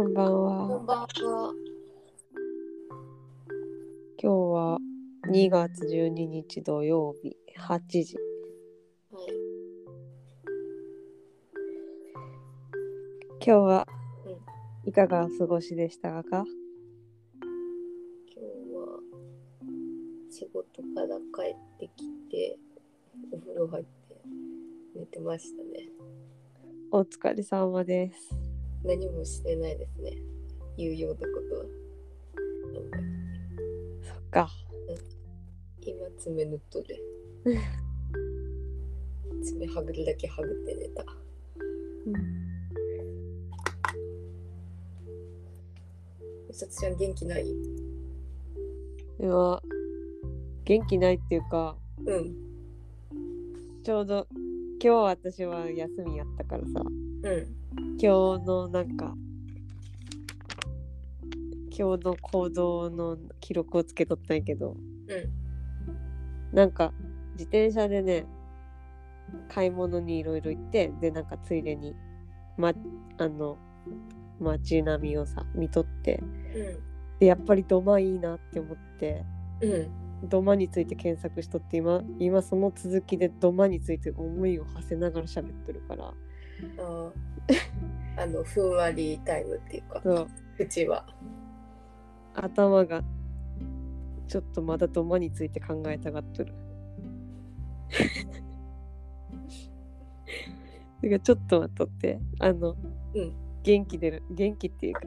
こんばんこは。んばんは。今日は2月12日土曜日8時。はい。今日はいかがお過ごしでしたか？今日は仕事から帰ってきて、お風呂入って寝てましたね。お疲れ様です。何もしてないですね。有用なことは。そっか。今爪塗っとる。爪はぐるだけはぐって寝た。うさつちゃん元気ない？今、元気ないっていうか、うん。ちょうど今日私は休みやったからさ、うん。今日のなんか、今日の行動の記録をつけとったんやけど、うん。なんか自転車でね買い物にいろいろ行ってでなんかついでにまあの街並みをさ見とってでやっぱり土間いいなって思ってうん。うん。土間について検索しとって今今その続きで土間について思いを馳せながら喋ってるからあの、ふんわりタイムっていうか、そう口は。頭がちょっとまだ土間について考えたがっとる。だからちょっと待っとってあの、うん元気出る元気っていうか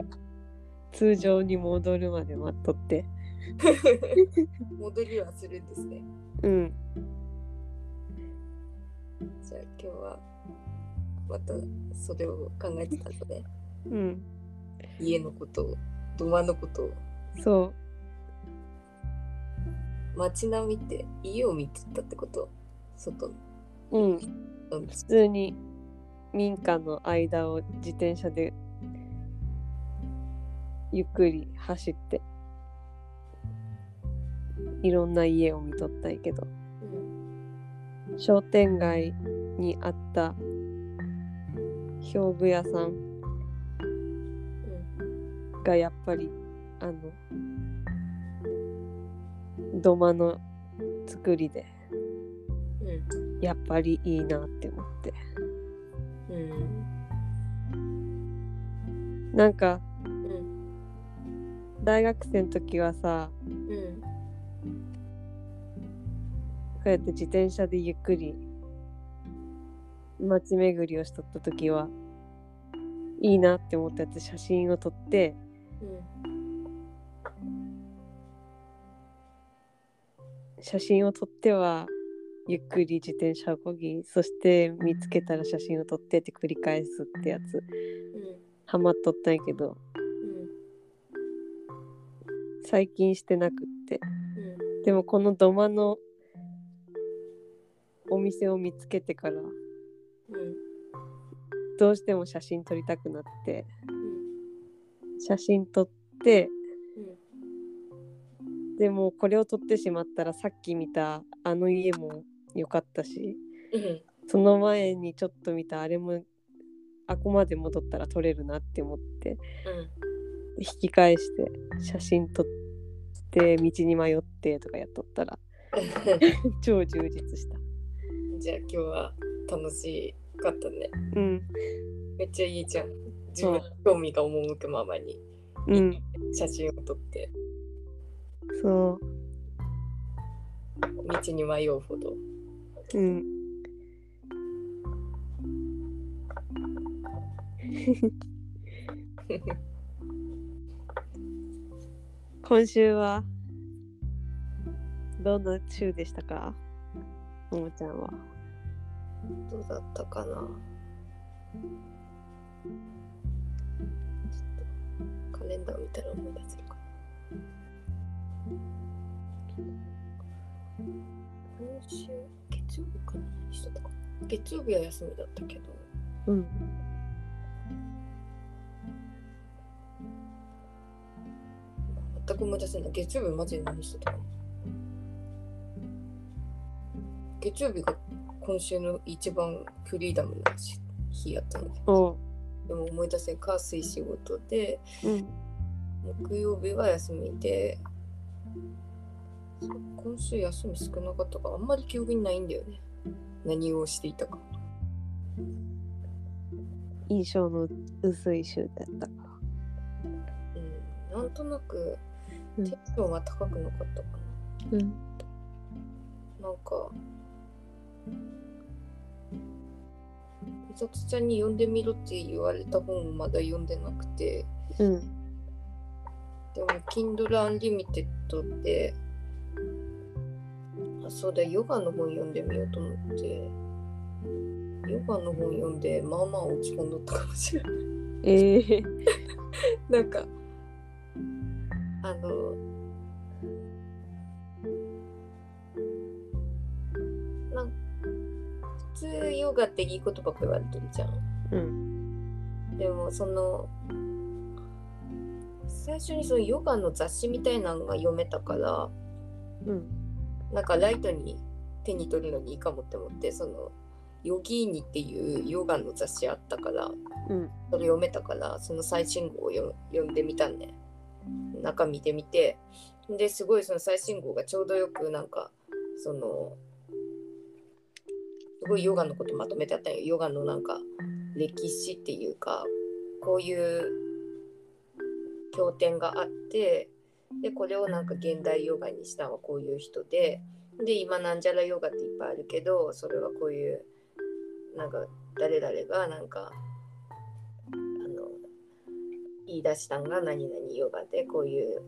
通常に戻るまで待っとって 戻りはするんですね。うんじゃあ今日はまたそれを考えてたので、うん。家のことを、土間のことを、そ街並みって家を見てたってこと？外の。ううん。うん普通に民家の間を自転車でゆっくり走っていろんな家を見とったんやけど。うん。商店街にあった表具屋さん。がやっぱりあの土間の作りでうん。やっぱりいいなって思って。うん。なんかうん。大学生の時はさうん。こうやって自転車でゆっくり街巡りをしとった時はいいなって思ったやつ写真を撮って写真を撮ってはゆっくり自転車をこぎそして見つけたら写真を撮ってって繰り返すってやつうんハマっとったんやけど最近してなくって。うんでもこの土間のお店を見つけてからどうしても写真撮りたくなって。うん。写真撮って。うん。でもこれを撮ってしまったらさっき見たあの家も良かったしうん。その前にちょっと見たあれもあこまで戻ったら撮れるなって思って。引き返して写真撮って道に迷ってとかやっとったら 超充実した。じゃあ今日は楽しかったね。うん。めっちゃいいじゃん。自分の興味が赴くままに。うん。写真を撮って。そ道に迷うほど。ううん。今週はどんな週でしたか？ももちゃんはどうだったかな。ちょっとカレンダー見たら思い出せるかな。今週、月曜日かな。何しとったかな。月曜日は休みだったけど、うん。全く思い出せない。月曜日マジで何しとったかな。月曜日が今週の一番フリーダムな日やったの。で。も思い出せん火水仕事で。うん。木曜日は休みで。今週休み少なかったからあんまり記憶にないんだよね。何をしていたか。印象の薄い週だった。かうん。なんとなくうん。テンションは高くなかったかうん。な、なんか美里ちゃんに読んでみろって言われた本をまだ読んでなくて。うん。でも Kindle Unlimited で。あそうだヨガの本読んでみようと思って。ヨガの本読んでまあまあ落ち込んどったかもしれない。ええ なんかあの普通ヨガっていいことばっか言われてるじゃん。うん。でもその最初にそのヨガの雑誌みたいなのが読めたからうん。なんかライトに手に取るのにいいかもって思ってそのヨギーニっていうヨガの雑誌あったからうん。それ読めたからその最新号を読読んでみたんね中見てみて。ですごいその最新号がちょうどよくなんかそのすごいヨガのことまとめてあったんよ。ヨガのなんか歴史っていうかこういう経典があってでこれをなんか現代ヨガにしたのはこういう人でで今なんじゃらヨガっていっぱいあるけどそれはこういうなんか誰々がなんかあの言い出したんが何々ヨガでこういう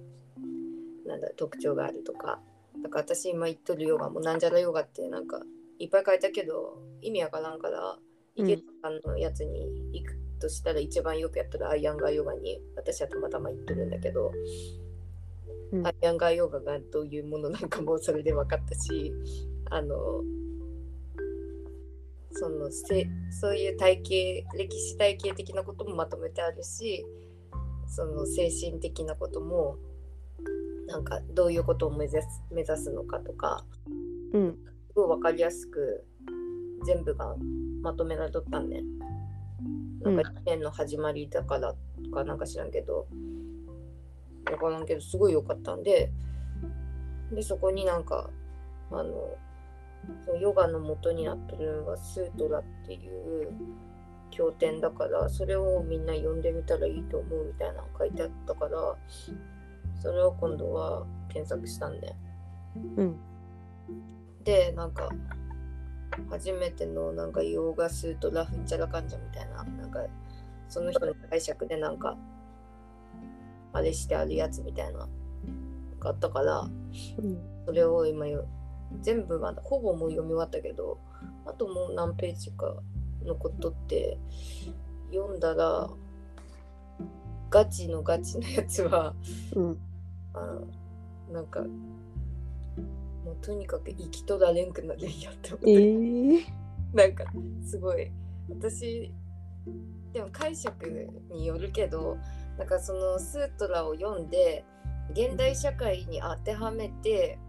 なんだ特徴があるとか。だから私今言っとるヨガもなんじゃらヨガってなんかいっぱい書いたけど意味わからんからうん。池田さんのやつに行くとしたら一番よくやってるアイアンガーヨガに私はたまたま行ってるんだけど、うん。アイアンガーヨガがどういうものなんかもそれで分かったしあのそのせそういう体系歴史体系的なこともまとめてあるしその精神的なこともなんかどういうことを目指す目指すのかとかうん。すごい分かりやすく全部がまとめられとったんね。なんか1年の始まりだからとかなんか知らんけど。分からんけどすごい良かったんで。でそこになんかあのそのヨガの元になってるのがスートラっていう経典だからそれをみんな読んでみたらいいと思うみたいなの書いてあったからそれを今度は検索したんで。うんでなんか初めてのなんかヨーガスートラフンチャラカンジャみたいな。なんかその人の解釈でなんかあれしてあるやつみたいなのがあったからうんそれを今よ全部まだほぼもう読み終わったけどあともう何ページか残っとって読んだらガチのガチのやつはうん。あなんかもうとにかく生きとられんくなるんやって思って、ええなんかすごい。私でも解釈によるけどなんかそのスートラを読んで現代社会に当てはめて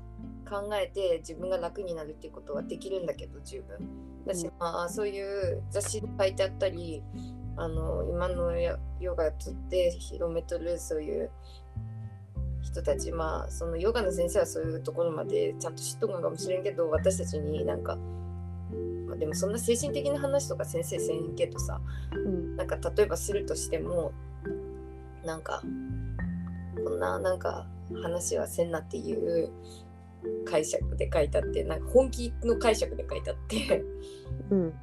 考えて自分が楽になるっていうことはできるんだけど十分。だし、うん。まあそういう雑誌に書いてあったりあの今のやヨガつって広めとるそういう人たちまあそのヨガの先生はそういうところまでちゃんと知っとるのかもしれんけど私たちになんか、まあ、でもそんな精神的な話とか先生せんけどさうん。なんか例えばするとしてもなんかこんななんか話はせんなっていう解釈で書いてあってなんか本気の解釈で書いてあってうん。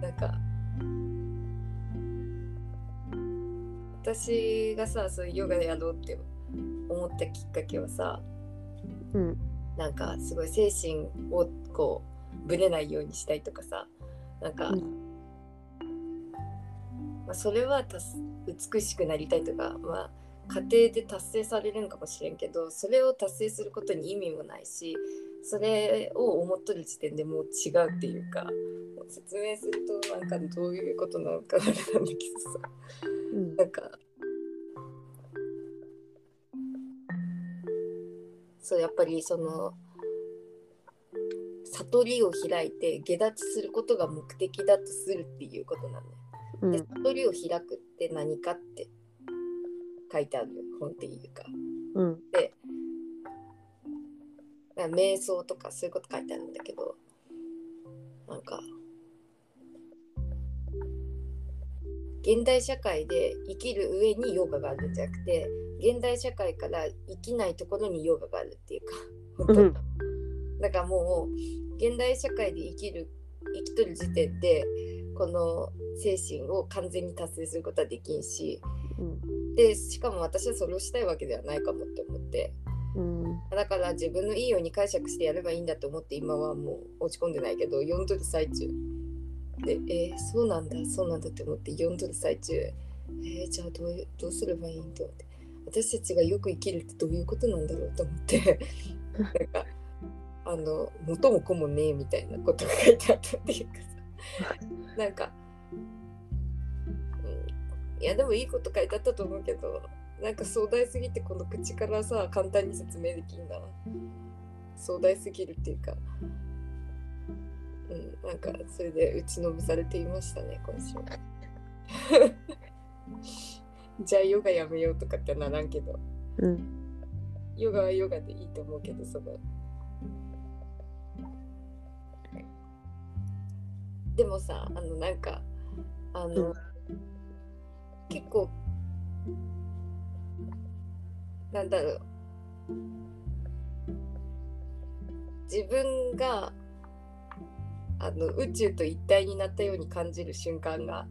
なんか私がさそういうヨガやろうって思ったきっかけはさうん。なんかすごい精神をこうぶれないようにしたいとかさなんか、うん。まあ、それはたす美しくなりたいとか、まあ、家庭で達成されるんかもしれんけどそれを達成することに意味もないしそれを思っとる時点でもう違うっていうか説明するとなんかどういうことなのかあれなんだけどさ。うん。なんかそうやっぱりその悟りを開いて下脱することが目的だとするっていうことなんだよ。うんで悟りを開くってって何かって書いてある本っていうか。うん。で瞑想とかそういうこと書いてあるんだけどなんか現代社会で生きる上にヨガがあるんじゃなくて現代社会から生きないところにヨガがあるっていうか本当にだからもう現代社会で生きる生きとる時点でこの精神を完全に達成することはできんしうん。でしかも私はそれをしたいわけではないかもって思って。うん。だから自分のいいように解釈してやればいいんだと思って今はもう落ち込んでないけど読んどる最中。でえーそうなんだそうなんだって思って読んどる最中。えーじゃあどうどうすればいいんと思って私たちがよく生きるってどういうことなんだろうと思って。なんかあの元も子もねえみたいなことが書いてあったっていうかさ。なんか、うん、いやでもいいこと書いてあったと思うけどなんか壮大すぎてこの口からさ簡単に説明できんな。壮大すぎるっていうか。うんなんかそれで打ちのめされていましたね今週 じゃあヨガやめようとかってならんけどうん。ヨガはヨガでいいと思うけどその。でもさあのなんかあの、うん。結構なんだろう。自分があの宇宙と一体になったように感じる瞬間が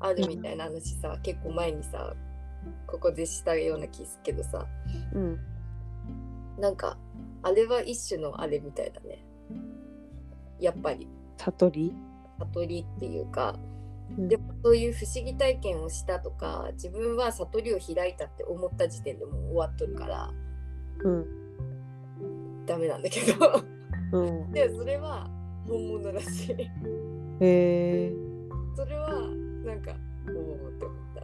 あるみたいな話さ、結構前にさここでしたような気するけどさうん。なんかあれは一種のあれみたいだねやっぱり悟り？悟りっていうかうんでもそういう不思議体験をしたとか自分は悟りを開いたって思った時点でもう終わっとるからうん。ダメなんだけどうん。でそれは本物らしいへえ。それはなんかおおって思った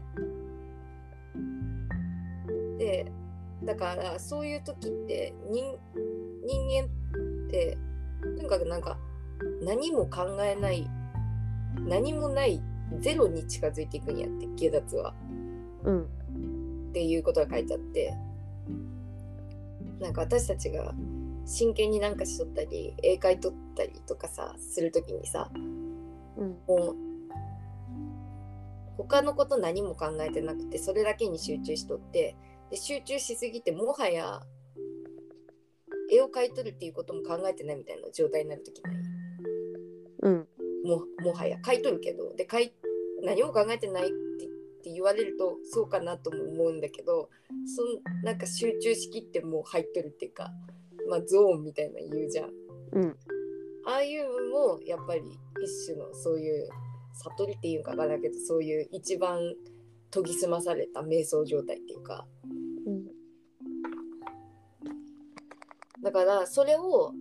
でだからそういう時って人人間ってとにかくなんか何も考えない何もないゼロに近づいていくんやって下脱はうん。っていうことが書いてあってなんか私たちが真剣になんかしとったり英会取ったりとかさする時にさうん。もう他のこと何も考えてなくてそれだけに集中しとってで集中しすぎてもはや絵を描いとるっていうことも考えてないみたいな状態になる時ない？うん。ももはや描いとるけどで描い何も考えてないってって言われるとそうかなとも思うんだけどそんなんか集中しきってもう入っとるっていうか、まあ、ゾーンみたいなの言うじゃん。うん。ああいうのもやっぱり一種のそういう悟りっていうかわからんけどそういう一番研ぎ澄まされた瞑想状態っていうかうん。だからそれを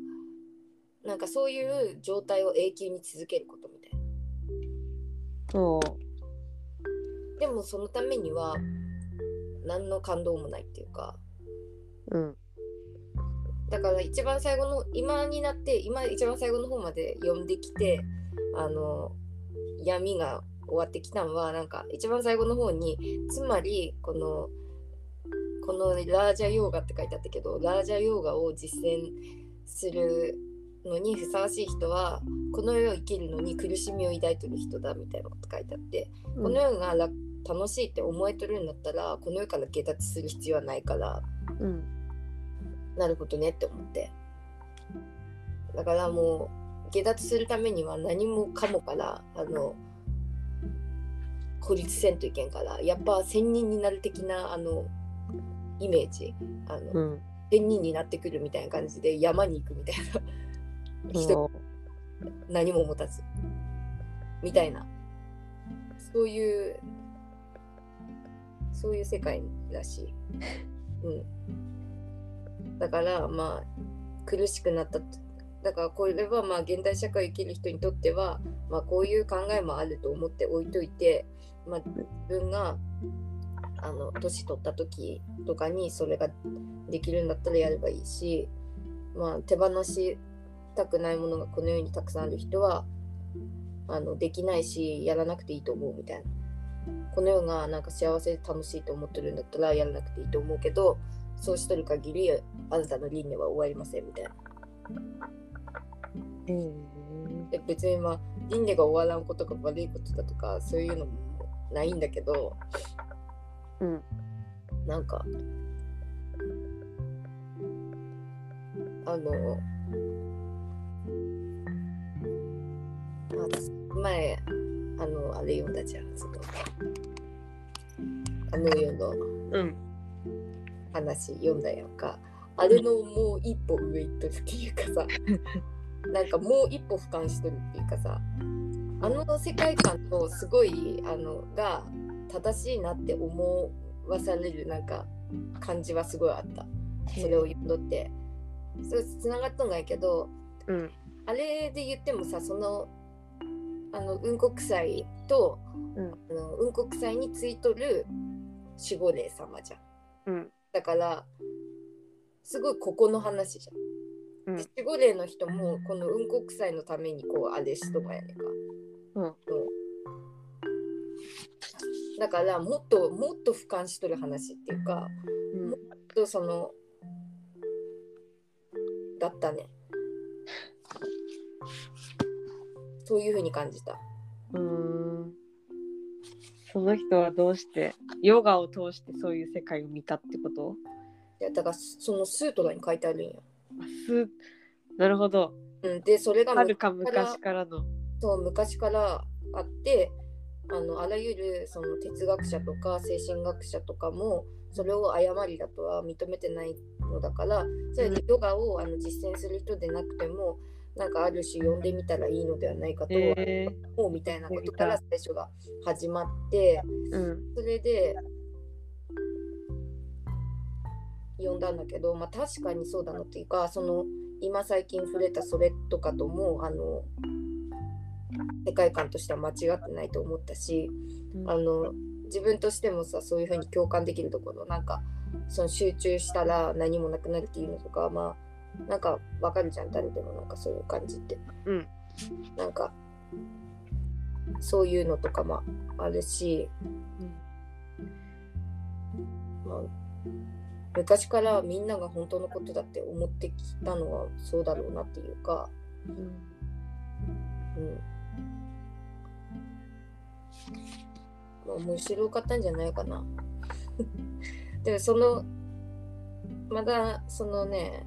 なんかそういう状態を永久に続けることみたいな。おでもそのためには何の感動もないっていうかうん。だから一番最後の今になって今一番最後の方まで読んできてあの闇が終わってきたのはなんか一番最後の方につまりこのこのラージャヨーガって書いてあったけどラージャヨーガを実践するのにふさわしい人はこの世を生きるのに苦しみを抱いてる人だみたいなこと書いてあって、この世が楽楽しいって思えとるんだったらこの世から下脱する必要はないからうん。なるほどねって思ってだからもう下脱するためには何もかもからあの孤立せんといけんからやっぱ仙人になる的なあのイメージ。あの、うん。仙人になってくるみたいな感じで山に行くみたいな。人何も持たず。みたいな。そういうそういう世界らしい。うん、だからまあ苦しくなったとだからこれはまあ現代社会を生きる人にとっては、まあ、こういう考えもあると思って置いといて、まあ、自分があの年取った時とかにそれができるんだったらやればいいし、まあ、手放したくないものがこの世にたくさんある人はあのできないしやらなくていいと思うみたいな。この世がなんか幸せで楽しいと思ってるんだったらやらなくていいと思うけどそうしとる限りあなたの輪廻は終わりませんみたいな。で別にまあ輪廻が終わらんことが悪いことだとかそういうのもないんだけど、うん、なんかあの前あのあれ読んだじゃんそのあの世の話読んだやんか、あれのもう一歩上行っとるっていうかさ なんかもう一歩俯瞰しとるっていうかさあの世界観とすごいあのが正しいなって思わされるなんか感じはすごいあった。それを読んどって。それつながっとんがやけど、うん、あれで言ってもさそのあのうんこ臭いと、うん、あのうんこ臭いについとる守護霊様じゃん、うん、だからすごいここの話じゃん、うん、守護霊の人もこのうんこ臭いのためにこうあれしとかやねんか、うん、うん、だからもっともっと俯瞰しとる話っていうか、うん、もっとそのだったね。そういうふうに感じた。うん。その人はどうしてヨガを通してそういう世界を見たってこと？いやだからそのスートラに書いてあるんや。スなるほど。うん、でそれがはるか昔からの。そう昔からあってあのあらゆるその哲学者とか精神学者とかもそれを誤りだとは認めてないのだからそれでヨガをあの実践する人でなくてもなんかある種呼んでみたらいいのではないかと思うみたいなことから最初が始まって、うん、それで呼んだんだけど、まあ、確かにそうだなっていうかその今最近触れたそれとかともあの世界観としては間違ってないと思ったし、うん、あの自分としてもさそういうふうに共感できるところなんかその集中したら何もなくなるっていうのとかまあなんかわかるじゃん誰でもなんかそういう感じって、うん、なんかそういうのとかもあるし、うん、まあ、昔からみんなが本当のことだって思ってきたのはそうだろうなっていうか、うん、うん、まあ、面白かったんじゃないかな。でもそのまだそのね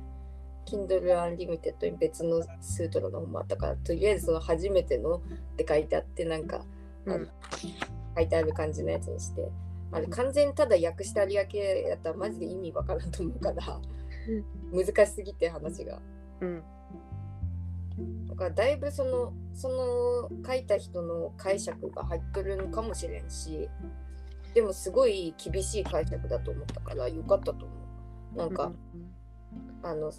Kindle Unlimited に別のスートラの本もあったからとりあえずその初めてのって書いてあってなんか、うん、書いてある感じのやつにしてあれ完全にただ訳してあるだけやったらマジで意味わからんと思うから、うん、難しすぎて話が。うんだからだいぶそのその書いた人の解釈が入っとるのかもしれんしでもすごい厳しい解釈だと思ったからよかったと思う。なんか、うん、あの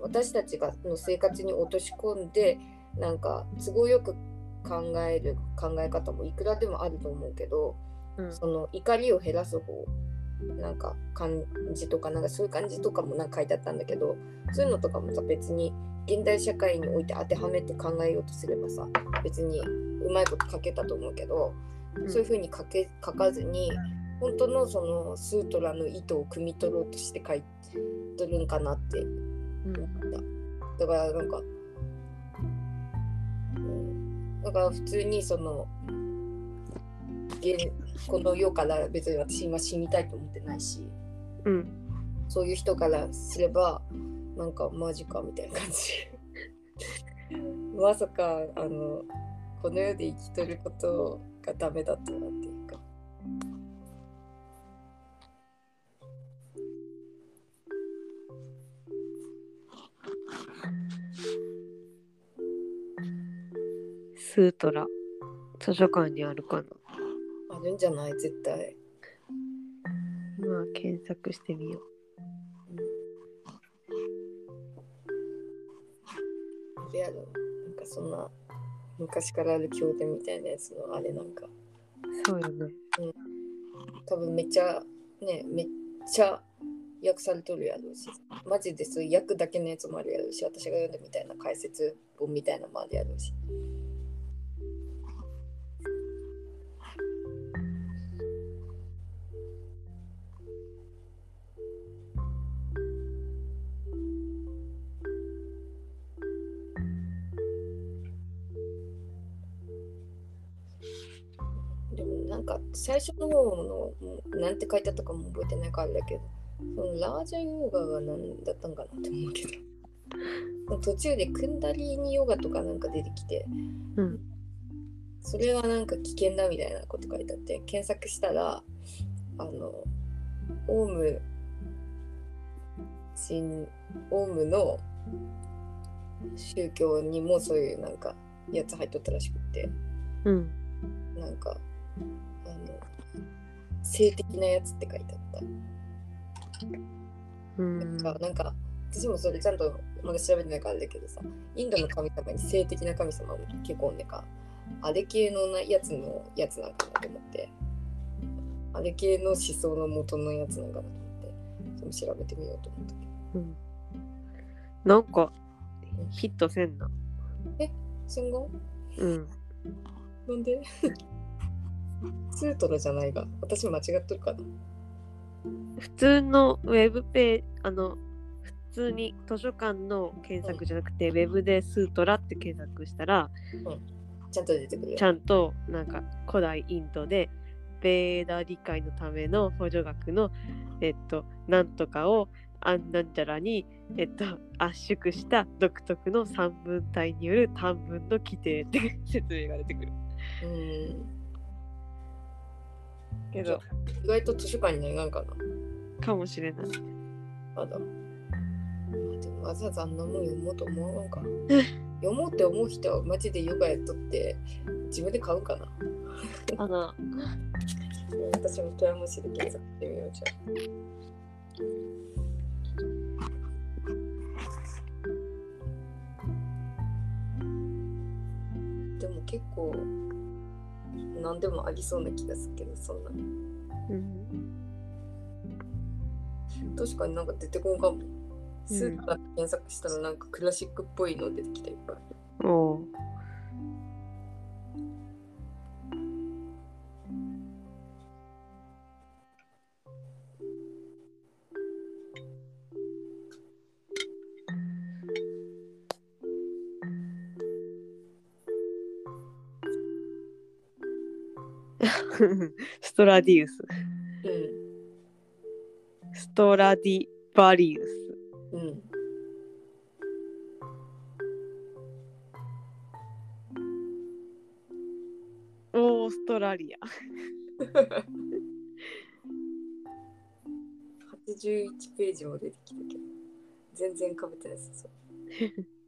私たちがの生活に落とし込んでなんか都合よく考える考え方もいくらでもあると思うけど、うん、その怒りを減らす方なんか感じとかなんかそういう感じとかもなんか書いてあったんだけどそういうのとかもさ別に現代社会において当てはめて考えようとすればさ別にうまいこと書けたと思うけど、うん、そういうふうに書け書かずに本当のそのスートラの意図を汲み取ろうとして書いてるんかなって。思っただからなんか、うん、だから普通にそのこの世から別に私今死にたいと思ってないし、うん、そういう人からすればなんかマジかみたいな感じ。まさかあのこの世で生きとることがダメだったなっていうか。スートラ図書館にあるかな？あるんじゃない？絶対。まあ検索してみよう、うん、やろなんかそんな昔からある経典みたいなやつのあれなんか。そうよね。うん。多分めっちゃねめっちゃ訳されとるやろうし。マジでそう訳だけのやつもあるやろうし私が読んだみたいな解説本みたいなのもあるやろうしなんか最初の方のなんて書いてあったかも覚えてないからだけどそのラージャヨガが何だったんかなって思うけど。途中でクンダリーニヨガとかなんか出てきて、うん、それはなんか危険だみたいなこと書いてあって検索したらあのオウム新オウムの宗教にもそういうなんかやつ入っとったらしくて、うん、なんか性的なやつって書いてあった。うん、なんかなんか私もそれちゃんとまだ調べてないからだけどさインドの神様に性的な神様も結構ねかあれ系のなやつのやつなんかなと思って。あれ系の思想の元のやつなんかなと思って調べてみようと思ったけど、うん、なんかヒットせんな。え信号？うん。なんで？スートラじゃないが私間違っとるかな。普通のウェブページあの普通に図書館の検索じゃなくて、うん、ウェブでスートラって検索したら、うん、ちゃんと出てくるちゃんとなんか古代インドでベーダ理解のための補助学のえっとなんとかをあんなんちゃらに、えっと、圧縮した独特の三分体による短文の規定って説明が出てくる。うんけど意外と図書館にないかな。かもしれない。まだ。でもわざわざあんなもん読もうと思わんか。読もうって思う人はマジでヨガやっとって自分で買うかな。あな。私も富山市で検索してみようじゃでも結構何でもありそうな気がするけどそんな、うん、確かになんか出てこんかも、スーパー検索したらなんかクラシックっぽいの出てきたいっぱい。お ストラディウス。うん。ストラディバリウス。うん。オーストラリア。81ページも出てきたけど、全然かぶってないです。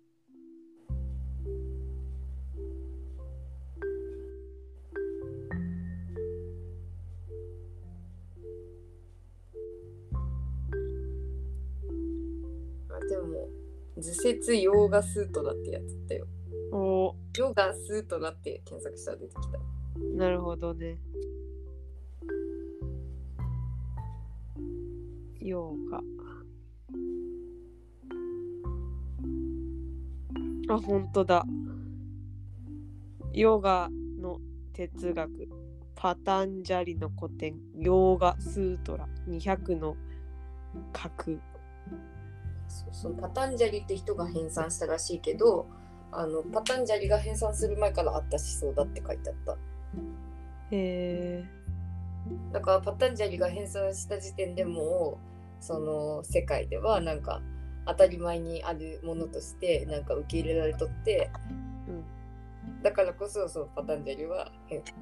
図説ヨガスートラってやつだよ。おヨガスートラって検索したら出てきた。なるほどね。ヨガ。あ、本当だ。ヨガの哲学。パタンジャリの古典。ヨーガスートラ。200の角。そのパタンジャリって人が編纂したらしいけどあのパタンジャリが編纂する前からあった思想だって書いてあった。へえ。だからパタンジャリが編纂した時点でもその世界ではなんか当たり前にあるものとしてなんか受け入れられとって、うん、だからこそそのパタンジャリは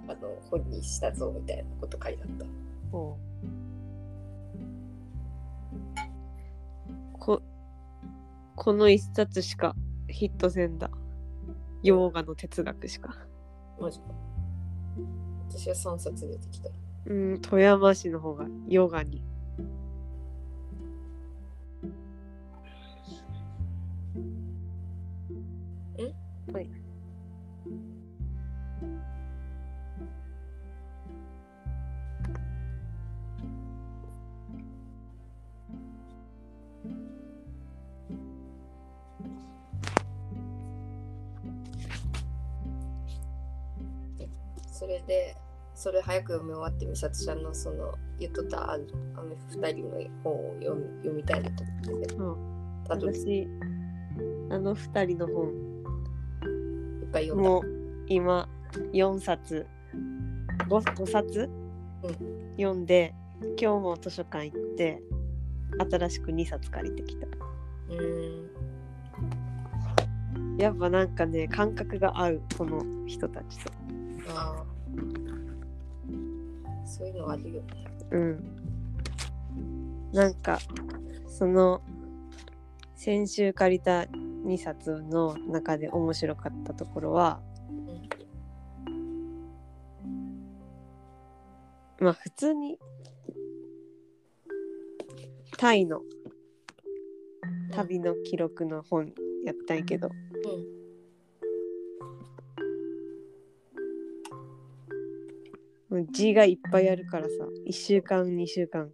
あの本にしたぞみたいなこと書いてあった。ここの一冊しかヒットせんだ。ヨガの哲学しか。マジか。私は3冊出てきた。うん、富山市の方がヨガに。んはい。それでそれ早く読み終わって美里ちゃんのその言っとったあの2人の本を読み読みたいなと思って、うん、私あの2人の本。いっぱい読んだ。もう今4冊。5, 5冊、うん。読んで今日も図書館行って新しく2冊借りてきた。うん。やっぱなんかね感覚が合うこの人たちと。ああそういうのあるよね。うん。なんかその先週借りた2冊の中で面白かったところはまあ普通にタイの旅の記録の本やったんやけど、もう字がいっぱいあるからさ1週間2週間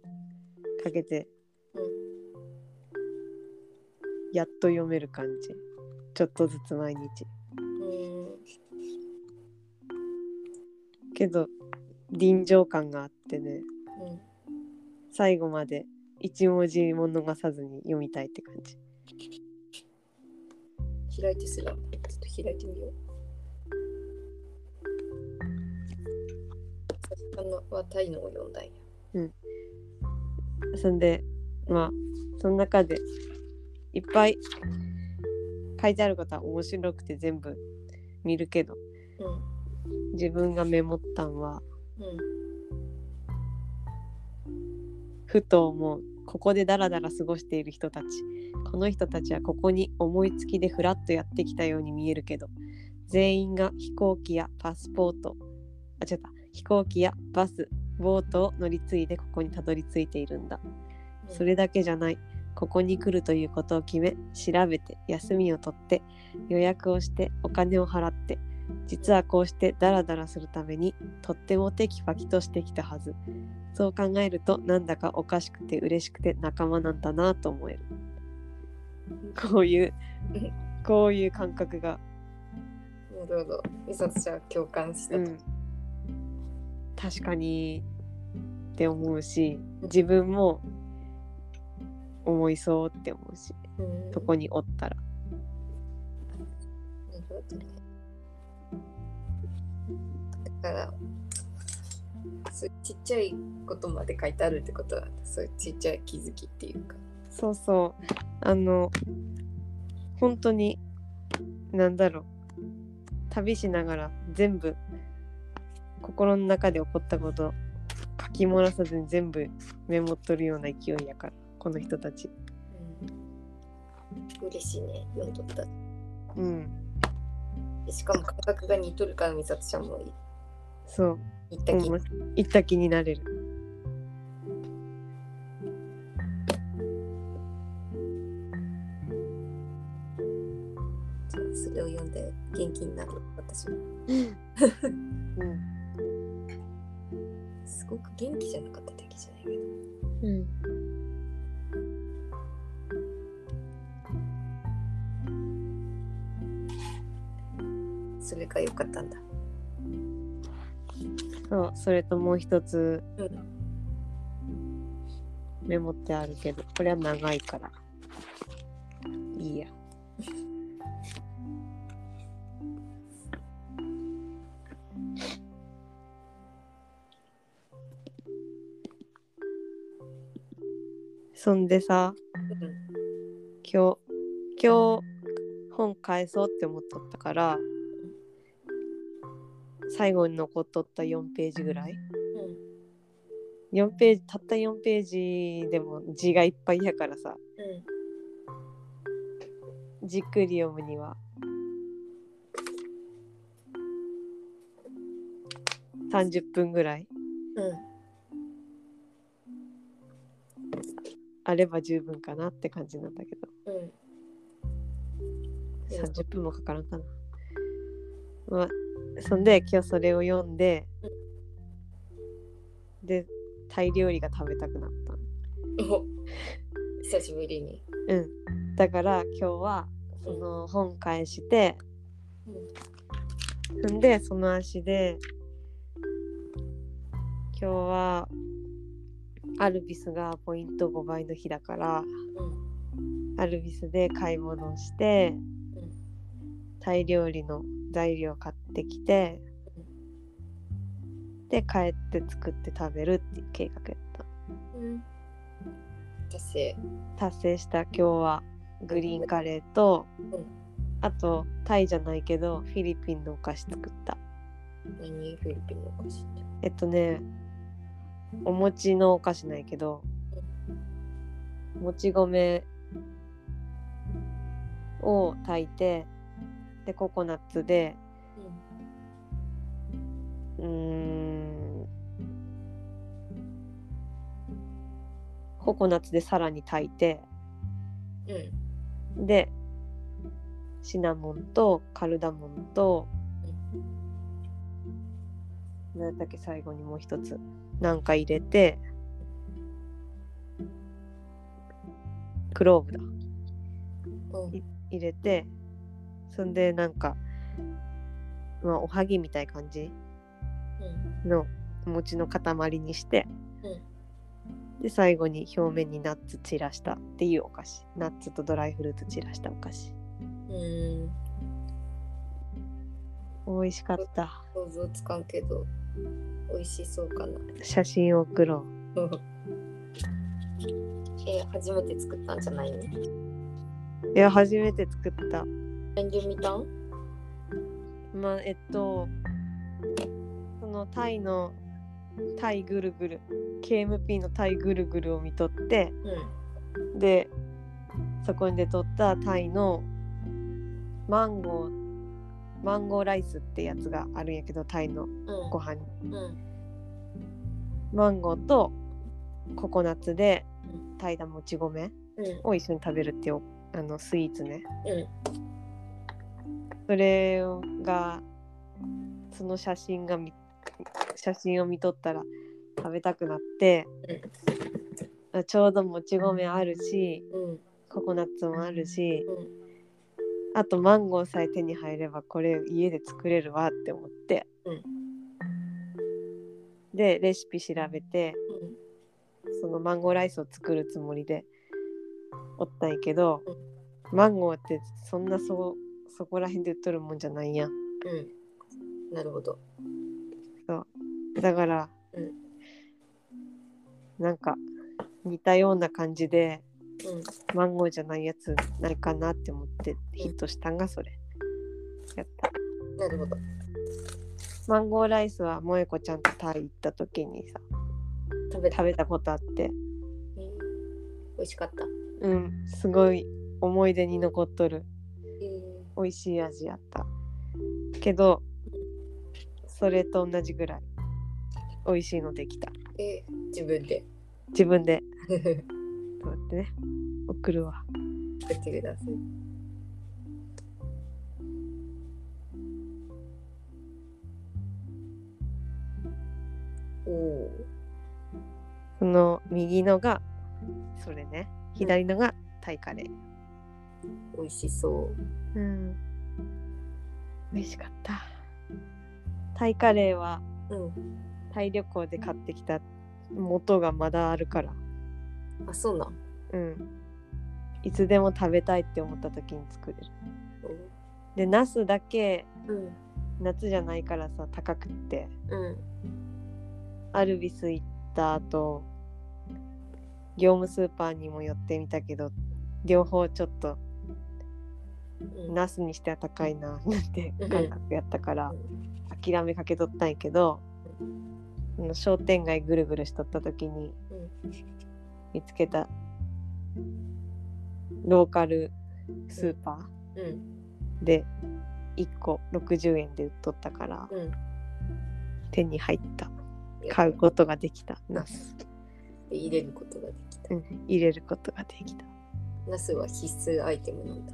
かけてやっと読める感じ。ちょっとずつ毎日。けど臨場感があってねうん最後まで一文字も逃さずに読みたいって感じ。開いてすらちょっと開いてみよう。はタイのを読んだんや。そんでまあその中でいっぱい書いてあることは面白くて全部見るけどうん。自分がメモったんはうん。ふと思う。ここでダラダラ過ごしている人たち。この人たちはここに思いつきでフラッとやってきたように見えるけど全員が飛行機やパスポートあ違った飛行機やバスボートを乗り継いでここにたどり着いているんだ。それだけじゃない。ここに来るということを決め調べて休みを取って予約をしてお金を払って実はこうしてダラダラするためにとってもテキパキとしてきたはず。そう考えるとなんだかおかしくて嬉しくて仲間なんだなと思える。こういうこういう感覚が。なるほど。美里ちゃん共感したと、うん確かに。って思うし自分も思いそうって思うしうん。そこにおったら。だからそういうちっちゃいことまで書いてあるってことはそういうちっちゃい気づきっていうか。そうそう。あの本当になんだろう。旅しながら全部心の中で起こったこと書き漏らさずに全部メモっとるような勢いやからこの人たち。うん。嬉しいね読んどった。うん。でしかも感覚が似とるから美里ちゃんも。そう。言った気、うん。行った気になれる。それを読んで元気になる私も。うん。すごく元気じゃなかっただけじゃないけど。うんそれが良かったんだ。そうそれともう一つうん。メモってあるけどこれは長いから。いいや そんでさ今日今日本返そうって思っとったから最後に残っとった4ページぐらい。うん。4ページたった4ページでも字がいっぱいやからさうん。じっくり読むには。30分ぐらい。うんあれば十分かなって感じなんだけど。うん。30分もかからんかな。まあ、そんで今日それを読んででタイ料理が食べたくなった久しぶりに。うん。だから今日はその本返してんでその足で今日はアルビスがポイント5倍の日だからうん。アルビスで買い物をしてうん。タイ料理の材料買ってきてで帰って作って食べるっていう計画やった。うん。達成。達成した今日はグリーンカレーと、うん。あとタイじゃないけどフィリピンのお菓子作った。何フィリピンのお菓子って？えっとねお餅のお菓子なんやけどもち米を炊いてでココナッツでうーんココナッツでさらに炊いてうん。でシナモンとカルダモンと何だっけ最後にもう一つなんか入れてクローブだ。うん。い入れてそんでなんかまあおはぎみたい感じうん。のお餅の塊にして、うん。で最後に表面にナッツ散らしたっていうお菓子。ナッツとドライフルーツ散らしたお菓子。うん。美味しかった。想像つかんけど美味しそうかな。写真を送ろえ初めて作ったんじゃないの？ういや初めて作った。何で見たん？まあえっとそのタイのタイぐるぐる。KMP のタイぐるぐるを見とって。うん。でそこで取ったタイのマンゴーマンゴーライスってやつがあるんやけどタイのうん。ご飯に。うん。マンゴーとココナッツで炊いたもち米うん。を一緒に食べるっていうあのスイーツね。うん。それがその写真がみ写真を見とったら食べたくなって、あちょうどもち米あるしうん。ココナッツもあるしうんあとマンゴーさえ手に入ればこれ家で作れるわって思って、うん。でレシピ調べてうん。そのマンゴーライスを作るつもりでおったんやけど、マンゴーってそんなそそこら辺で売っとるもんじゃないやん。うん。なるほど。だから、うん。なんか似たような感じでうん。マンゴーじゃないやつないかなって思ってヒットしたんがそれ。やった。なるほど。マンゴーライスは萌子ちゃんとタイ行った時にさ食べた。食べたことあって。えー美味しかった。うん。すごい思い出に残っとる。え美味しい味やった。けどそれと同じぐらい美味しいのできた。ーえー自分で。自分で 作こうやってね送るわ。ってください。おおその右のがそれね。左のがタイカレー。美味しそう。うん。美味しかった。タイカレーはうん。タイ旅行で買ってきた元がまだあるからあそうなん。うん。いつでも食べたいって思った時に作れるでナスだけうん。夏じゃないからさ高くって。うん。アルビス行った後業務スーパーにも寄ってみたけど両方ちょっとうん。ナスにしては高いななんてうん。感覚やったから諦めかけとったんやけどあの商店街ぐるぐるしとった時にうん見つけた。ローカルスーパうん。ーで1個60円で売っとったからうん。手に入った。買うことができた。ナス、で入れることができた。うん、入れることができた。ナスは必須アイテムなんだ。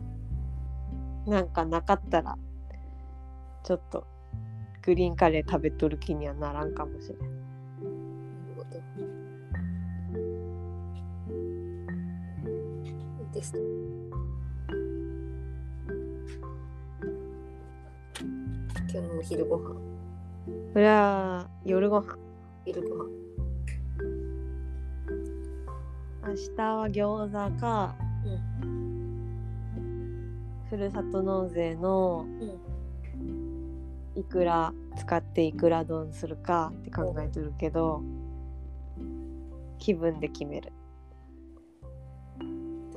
なんかなかったらちょっとグリーンカレー食べとる気にはならんかもしれん。なるほどです。今日のお昼ご飯。それは夜ご飯。昼ご飯。明日は餃子か。ふるさと納税のうん。1くら使っていくら丼するかって考えてるけど気分で決める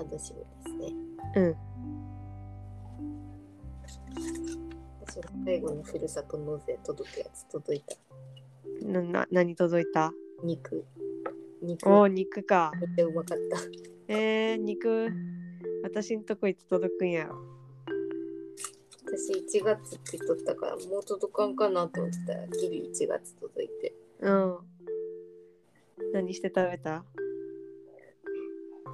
楽しみですね。うん。私の最後のふるさと納税届くやつ届いた。なな何届いた？肉。肉。おお肉か。めっちゃうまかった。えー、肉。私んとこいつ届くんや。ろ私1月って言っとったからもう届かんかなと思ってたらギリ1月届いて。うん。何して食べた？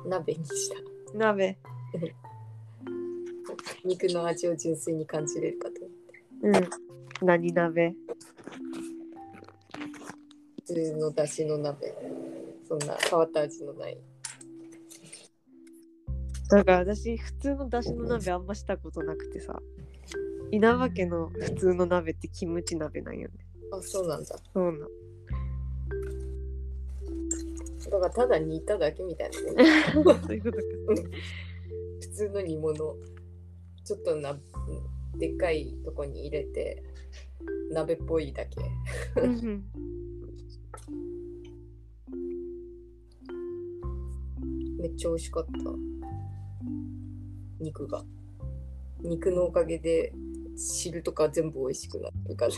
鍋にした鍋。肉の味を純粋に感じれるかと。うん。何鍋？普通のだしの鍋。そんな変わった味のない。だから私普通のだしの鍋あんましたことなくてさ。稲葉家の普通の鍋ってキムチ鍋なんよね。あそうなんだ。そうなんだからただ煮ただけみたいなもんそういうことか普通の煮物ちょっとなでっかいとこに入れて鍋っぽいだけうんめっちゃ美味しかった肉が肉のおかげで汁とか全部美味しくなるから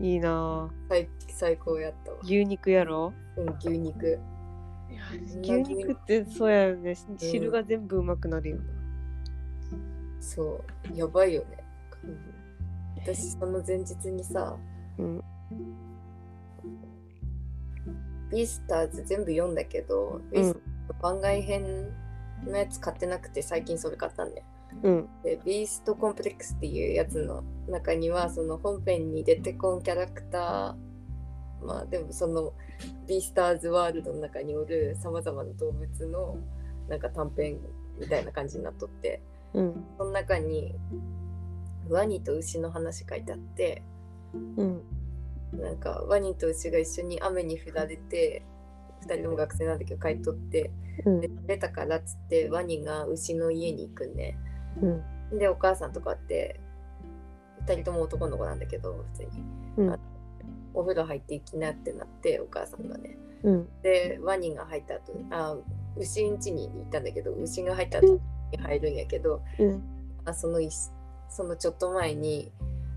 いいな最最高やったわ。ぁ牛肉やろ？うん牛肉。牛肉。ってそうやよね。汁が全部うまくなるよな、そう。やばいよね。私その前日にさうん。ビースターズ全部読んだけど、ビースターズ番外編のやつ買ってなくて最近それ買ったんだようん。でビーストコンプレックスっていうやつの中にはその本編に出てこんキャラクターまあでもそのビースターズワールドの中におるさまざまな動物のなんか短編みたいな感じになっとってうん。その中にワニと牛の話書いてあってうん。なんかワニと牛が一緒に雨に降られて2人とも学生なんだけど帰っとってうん。で出たからっつってワニが牛の家に行くんね。うん。でお母さんとかって2人とも男の子なんだけど普通に。うん。お風呂入っていきなってなってお母さんがね。うん。でワニが入った後あ牛ん家に行ったんだけど牛が入った後に入るんやけどうん。あそのいそのちょっと前に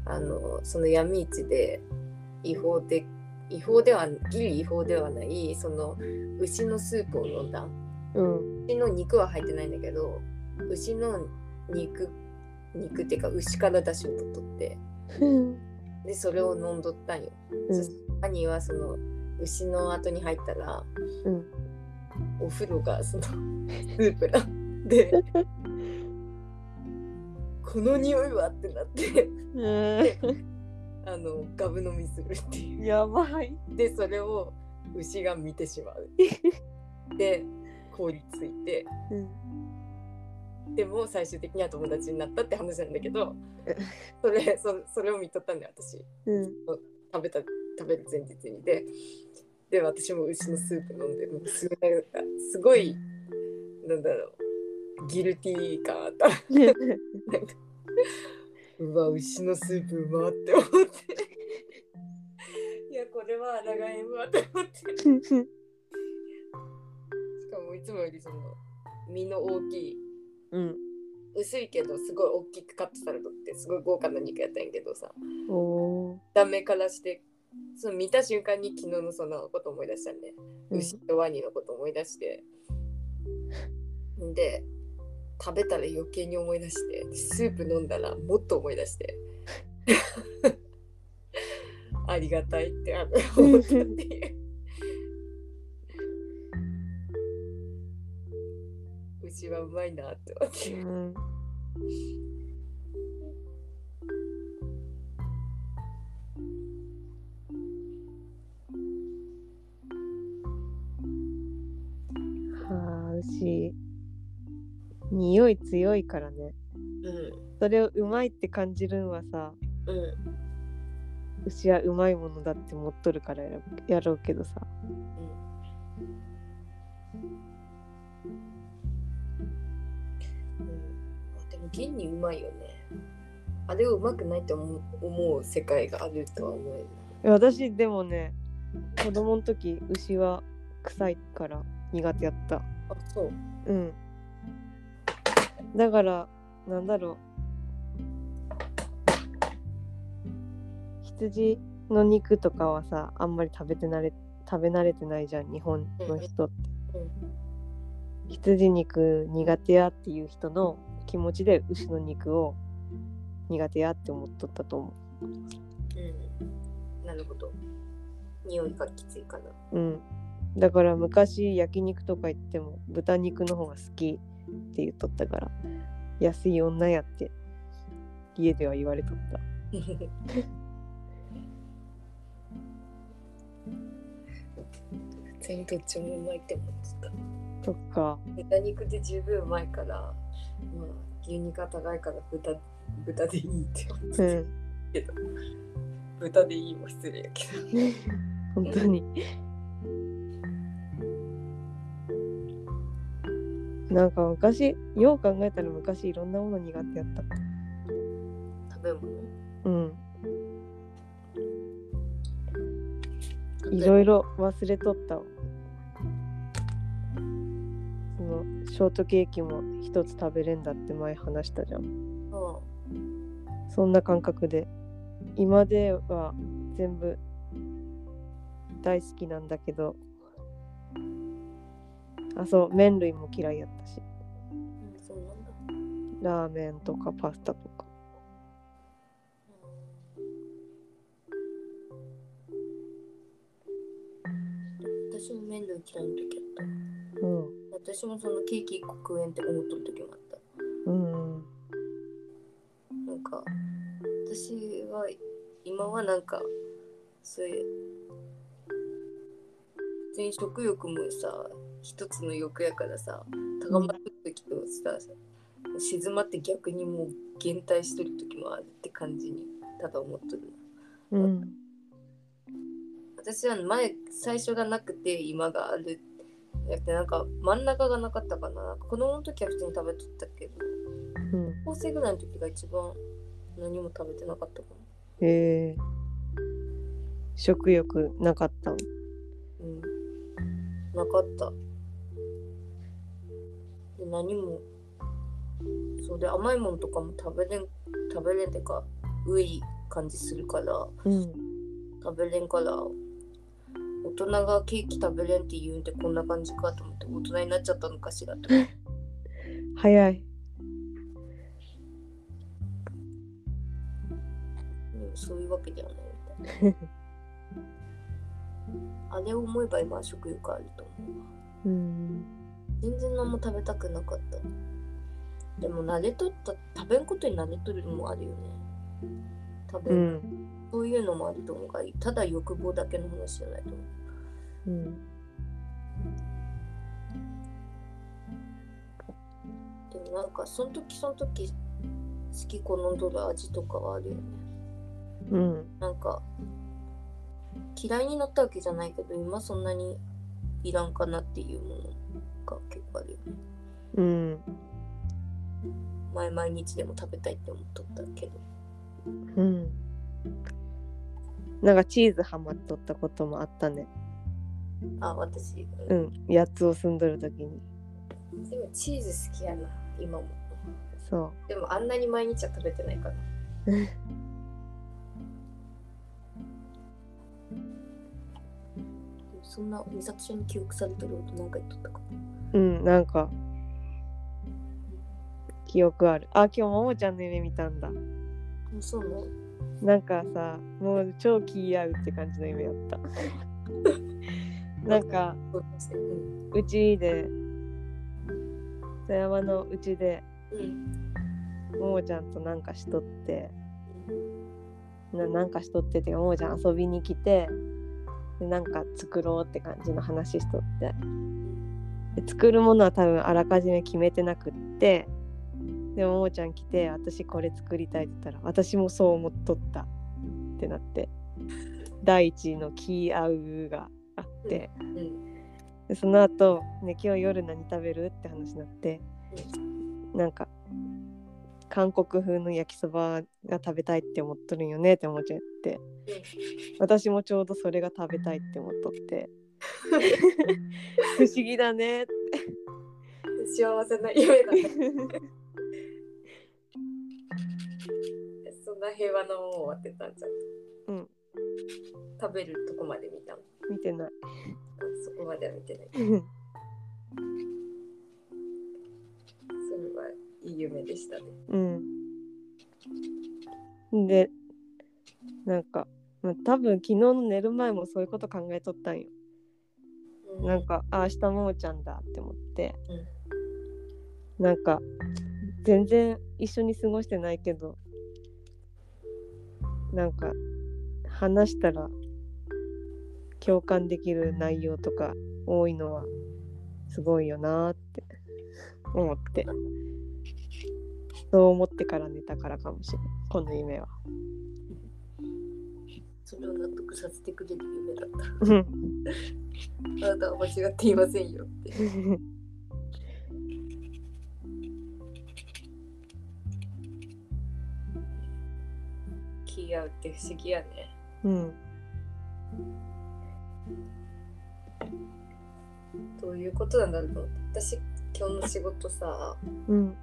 あのその闇市で違法で違法ではギリ違法ではないその牛のスープを飲んだ。うん。牛の肉は入ってないんだけど牛の肉肉っていうか牛から出汁を取っとって。うん。でそれを飲んどったんよ。そして兄はその牛の後に入ったらうん。お風呂がそのスープラでこの匂いはってなって。あのガブ飲みするっていう。やばい。でそれを牛が見てしまう。で凍りついて。うんでも最終的には友達になったって話なんだけどそれそそれを見とったんだよ私。うん。食べた食べる前日にで。で私も牛のスープ飲んでもうすごいなんかすごいなんだろうギルティー感あったなんかうわ牛のスープうまって思って。いやこれは抗えんわって思って。しかもいつもよりその身の大きいうん。薄いけどすごい大きくカットされとってすごい豪華な肉やったんやけどさ。ダメからしてその見た瞬間に昨日のそのこと思い出したんで、うん。牛とワニのこと思い出して。んで食べたら余計に思い出して。スープ飲んだらもっと思い出して。ありがたいってあの思ったっていう牛はうまいなって思って。うん。はあ牛。匂い強いからね。うん。それをうまいって感じるんはさうん。牛はうまいものだって持っとるからやろやろうけどさ。うん、現にうまいよね。あれをうまくないって思う思う世界があるとは思える私でもね子供の時牛は臭いから苦手やった。あそう。うん。だからなんだろう。羊の肉とかはさあんまり食べて慣れ食べ慣れてないじゃん日本の人って、うんうん、羊肉苦手やっていう人の気持ちで牛の肉を苦手やって思っとったと思う。うん。なるほど。匂いがきついかな。うん。だから昔焼肉とか行っても豚肉の方が好きって言っとったから安い女やって家では言われとった。全にどっちもうまいって思ってたそっか。豚肉で十分うまいからまあ牛肉が高いから豚豚でいいって思って。た、うん、けど豚でいいも失礼やけど。本当に。なんか昔よう考えたら昔いろんなもの苦手やった。食べ物？うん。いろいろ忘れとったそのショートケーキも一つ食べれんだって前話したじゃん、うん、そんな感覚で。今では全部大好きなんだけど。あそう麺類も嫌いやったし、うん、そうなんだ。ラーメンとかパスタとか。私も麺類嫌いな時あった、うん、私もそのケーキ1個食えんって思っとる時もあった。うん。なんか私は今はなんかそういう全食欲もさ一つの欲やからさ高まる時とさ、うん、静まって逆にもう減退してる時もあるって感じにただ思っとるな、うん、私は前最初がなくて今があるやってなんか真ん中がなかったかな。子供の時は普通に食べとったけど、うん、高校生ぐらいの時が一番何も食べてなかったかなへえ。食欲なかったうん。なかった。で何もそうで甘いものとかも食べれん食べれんってかうい感じするから、うん、食べれんから大人がケーキ食べれんって言うんでこんな感じかと思って大人になっちゃったのかしらと。早い。そういうわけではないみたいな。あれを思えば今は食欲あると思ううん全然何も食べたくなかった。でも慣れとった食べんことに慣れとるのもあるよね。食べる、うん、そういうのもあると思うがただ欲望だけの話じゃないと思う。うん、でもなんかその時その時好き好んどる味とかはあるよね。うん。なんか嫌いになったわけじゃないけど今そんなにいらんかなっていうものが結構あるよね。うん。前毎日でも食べたいって思っとったけど。うんなんかチーズハマっとったこともあったねあ、私。うん、8つを住んどる時に。でもチーズ好きやな、今も。そう。でもあんなに毎日は食べてないから。そんな美里ちゃんに記憶されてることなんか言っとったかうんなんか記憶あるあ今日ももちゃんの夢見たんだそうなの？なんかさもう超気合うって感じの夢やった。なんかうちで富山のうちで、うん、ももちゃんとなんかしとってななんかしとっててももちゃん遊びに来てでなんか作ろうって感じの話しとって。で作るものは多分あらかじめ決めてなくってでもももちゃん来て私これ作りたいって言ったら私もそう思っとったってなって。第一の気合うがあって、うん、でその後ね今日夜何食べるって話になって、うん、なんか韓国風の焼きそばが食べたいって思っとるんよねって思っちゃって。私もちょうどそれが食べたいって思っとって。不思議だねって。幸せな夢だね な平和なもん終わってたんじゃん。うん。食べるとこまで見たの。見てない。そこまでは見てない。うん。それはいい夢でしたね。うん。でなんか、まあ、多分昨日の寝る前もそういうこと考えとったんよ。うなんかあ明日ももちゃんだって思って、なんか全然一緒に過ごしてないけどなんか話したら共感できる内容とか多いのはすごいよなーって思って。そう思ってから寝たからかもしれないこの夢は。それを納得させてくれる夢だった。うん。あなたは間違っていませんよって 気合うって不思議やね。うん。どういうことなんだろう私今日の仕事さうん。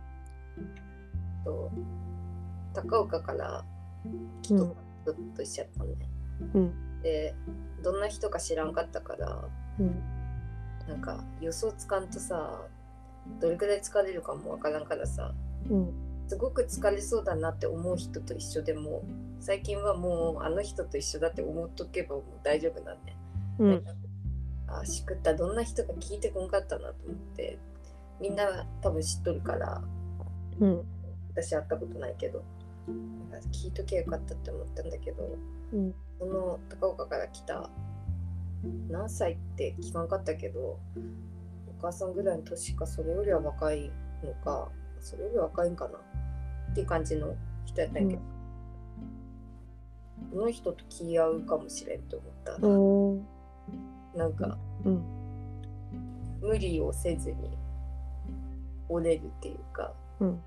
と高岡から来と人としちゃったのね、うん。でどんな人か知らんかったからうん。なんか予想つかんとさどれくらい疲れるかもわからんからさうん。すごく疲れそうだなって思う人と一緒でも最近はもうあの人と一緒だって思っとけばもう大丈夫なんね、うん。あしくったどんな人か聞いてこんかったなと思ってみんな多分知っとるからうん。私会ったことないけど聞いとけばよかったって思ったんだけどうん。その高岡から来た何歳って聞かんかったけどお母さんぐらいの年かそれよりは若いのかそれより若いんかなっていう感じの人やったんやけど、この人と気合うかもしれんと思ったな。んかうん。無理をせずに折れるっていうか。うん。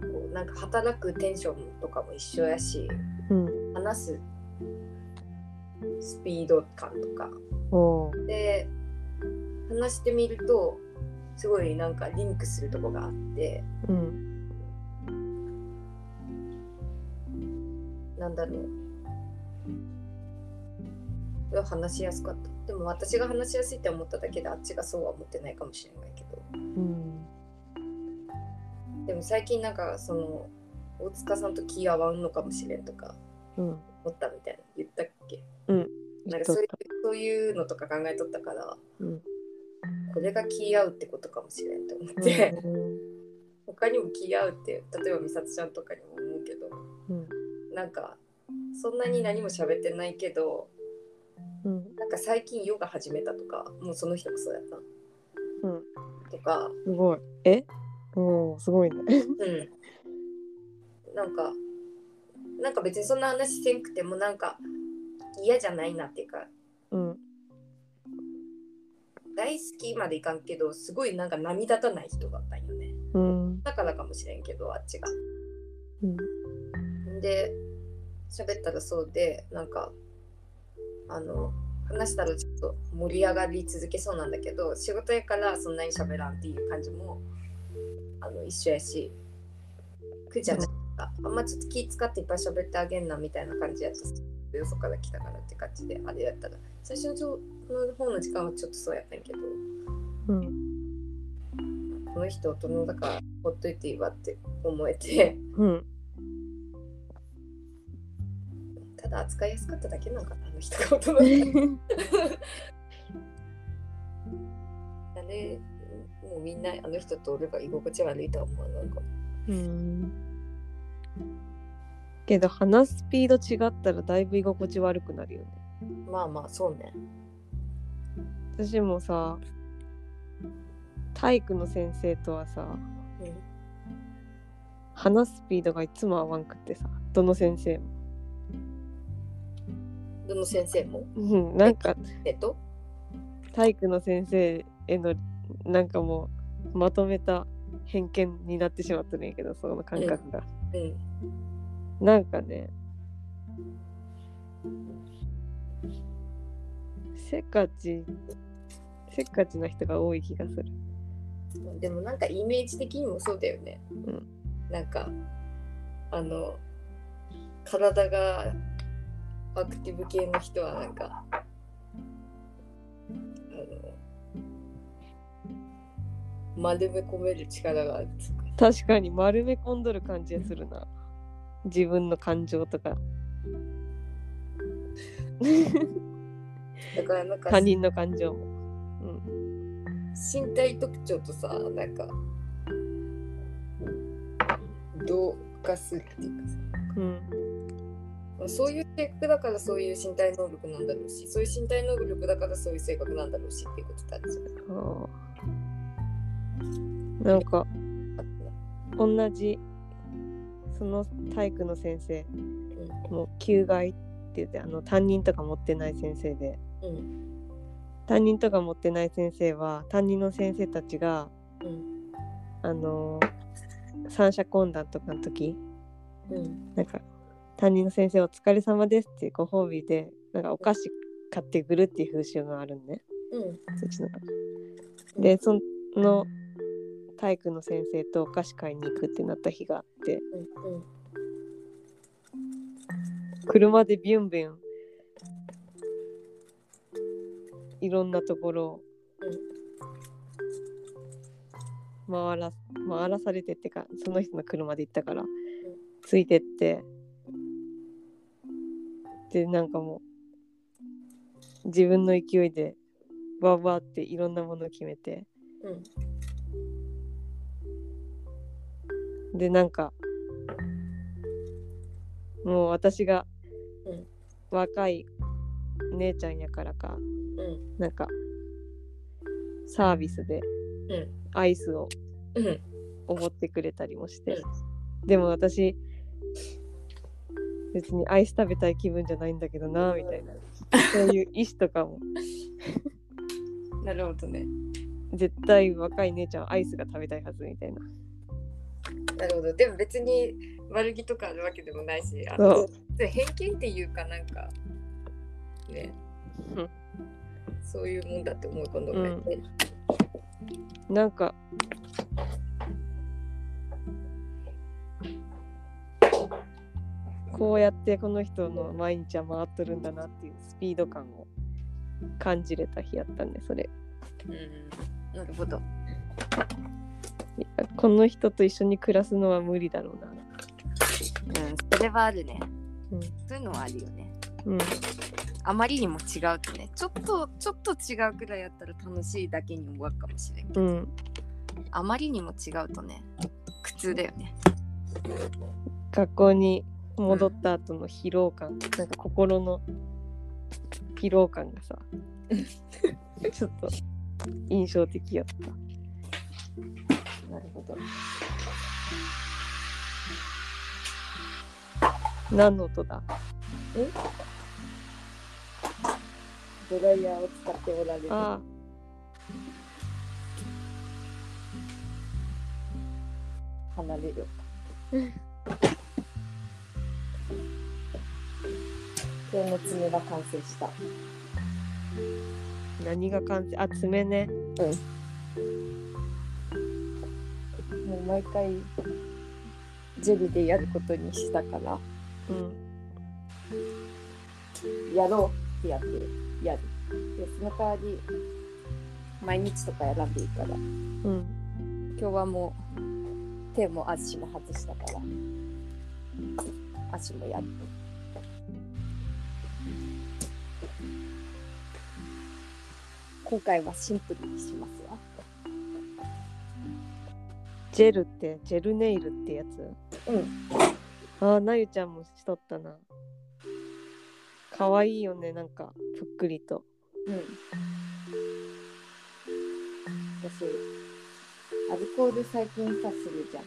こうなんか働くテンションとかも一緒やしうん。話すスピード感とかで話してみるとすごいなんかリンクするとこがあってうんなんだろう。話しやすかった。でも私が話しやすいって思っただけであっちがそうは思ってないかもしれないけど。うん。でも最近なんかその大塚さんと気合わんのかもしれんとかうん。思ったみたいな言ったっけ？うんなんかそういうそういうのとか考えとったからうん。これが気合うってことかもしれんと思って、うん。他にも気合うって例えば美里ちゃんとかにも思うけどうん。なんかそんなに何も喋ってないけどうん。なんか最近ヨガ始めたとかもうその人もそうやった。うん。とか。すごい。え？おーすごいね。うん。なんかなんか別にそんな話せんくてもなんか嫌じゃないなっていうかうん。大好きまでいかんけどすごいなんか波立たない人だったんよね。うん。だからかもしれんけどあっちが。うん。で喋ったらそうでなんかあの話したらちょっと盛り上がり続けそうなんだけど仕事やからそんなに喋らんっていう感じもあの一緒やし苦じゃないかあんまちょっと気使っていっぱい喋ってあげんなみたいな感じやったよそから来たからって感じであれやったら。最初のちょの方の時間はちょっとそうやったんやけど。うん。この人大人だからほっといていいわって思えて。うん。ただ扱いやすかっただけなんかなあの人が大人だからあれもうみんなあの人とおれば居心地悪いとは思わなんかうんけど話すスピード違ったらだいぶ居心地悪くなるよね。まあまあそうね。私もさ体育の先生とはさうん。話すスピードがいつも合わんくってさどの先生も。どの先生も？うん、なんかえっと？体育の先生へのなんかもうまとめた偏見になってしまってるんやけどその感覚が、うんなんかねせっかちせっかちな人が多い気がする。でもなんかイメージ的にもそうだよね。うん。なんかあの体がアクティブ系の人はなんかあの丸め込める力がある確かに丸め込んどる感じがするな自分の感情とか。だからなんか他人の感情も、うん、身体特徴とさなんか同化するっていうかさ。うん、まあそういう性格だからそういう身体能力なんだろうしそういう身体能力だからそういう性格なんだろうしっていうことってあるじゃん。なんか同じその体育の先生もう休外って言ってあの担任とか持ってない先生で。うん。担任とか持ってない先生は担任の先生たちがうん。あのー三者懇談とかの時うん。なんか担任の先生お疲れ様ですっていうご褒美でなんかお菓子買ってくるっていう風習があるんね。うん。そっちのでその体育の先生とお菓子買いに行くってなった日があってうんうん。車でビュンビュンいろんなところを回ら回らされてってかその人の車で行ったからついてってでなんかもう自分の勢いでバーバーっていろんなものを決めてうんでなんかもう私がうん。若い姉ちゃんやからかうん。なんかサービスでうん。アイスをうん。おごってくれたりもして、でも私別にアイス食べたい気分じゃないんだけどなみたいな。そういう意思とかも。なるほどね。絶対若い姉ちゃんはアイスが食べたいはずみたいななるほど。でも別に悪気とかあるわけでもないしあそう。の偏見っていうかなんかね。うん。そういうもんだって思い込んだもん。ね、なんかこうやってこの人の毎日は回っとるんだなっていうスピード感を感じれた日やったんでそれ。うん、なるほどこの人と一緒に暮らすのは無理だろうな。うんそれはあるね。うん。そういうのはあるよね。うん。あまりにも違うとねちょっとちょっと違うくらいやったら楽しいだけに終わるかもしれんけど、うん。あまりにも違うとね苦痛だよね。学校に戻った後の疲労感、なんか心の疲労感がさ ちょっと印象的やったなるほど。何の音だ？ドライヤーを使っておられる。あ離れる今日の爪が完成した。何が完成？あ爪ねもう毎回ジェルでやることにしたから。うん。やろうってやってやる。でその代わり毎日とかやらんでいいから。うん。今日はもう手も足も外したから。足もやる。今回はシンプルにします。わジェルってジェルネイルってやつ？うん。ああなゆちゃんもしとったな。かわいいよねなんかぷっくりと。うん。私アルコール最近さするじゃ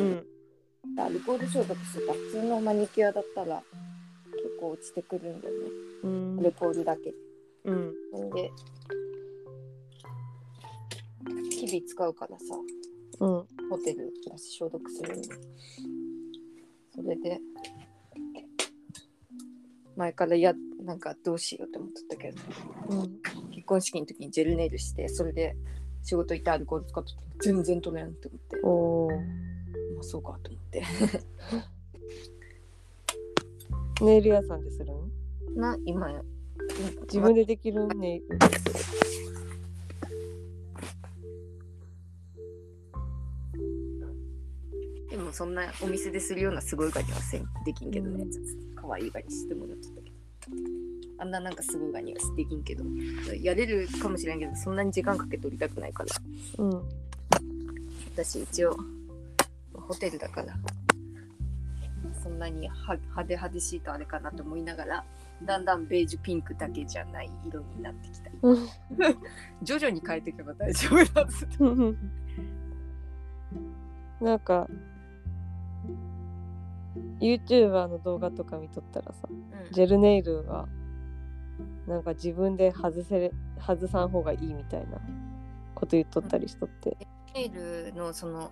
ん。うん。アルコール消毒するか普通のマニキュアだったら結構落ちてくるんだよね。うん。アルコールだけ。うん。で日々使うからさ。うん。ホテルだし消毒するそれで前からやなんかどうしようと思ってたけど。うん。結婚式の時にジェルネイルしてそれで仕事行ってアルコール使って全然取れんって。思っておおまあそうかと思って。ネイル屋さんでするん？な今自分でできるネイルもそんなお店でするようなすごいガニはせんできんけどね、可愛いガニしてもらっちゃったけど。あんななんかすごいガニはできんけど。やれるかもしれんけどそんなに時間かけて撮りたくないから。うん。私一応ホテルだから。そんなには派手派手しいとあれかなと思いながらだんだんベージュピンクだけじゃない色になってきた。うん。徐々に変えていけば大丈夫だずなんか YouTuber の動画とか見とったらさジェルネイルはなんか自分で外せれ外さん方がいいみたいなこと言っとったりしとって。ネイルのその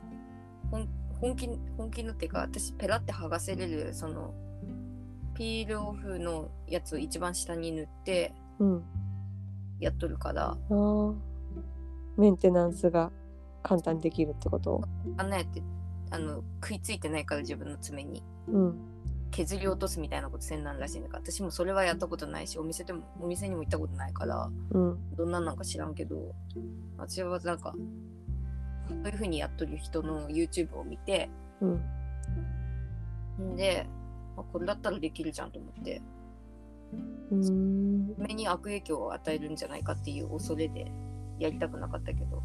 本本気本気のっていうか私ペラって剥がせれるそのピールオフのやつを一番下に塗ってうん。やっとるから。あー。メンテナンスが簡単にできるってこと？あんなやってあの食いついてないから自分の爪に。うん。削り落とすみたいなことせんなんらしいんだから私もそれはやったことないしお店でもお店にも行ったことないからうん。どんなんなんか知らんけど私はなんかそういう風にやっとる人の YouTube を見てうん。んであこれだったらできるじゃんと思ってうん。目に悪影響を与えるんじゃないかっていう恐れでやりたくなかったけど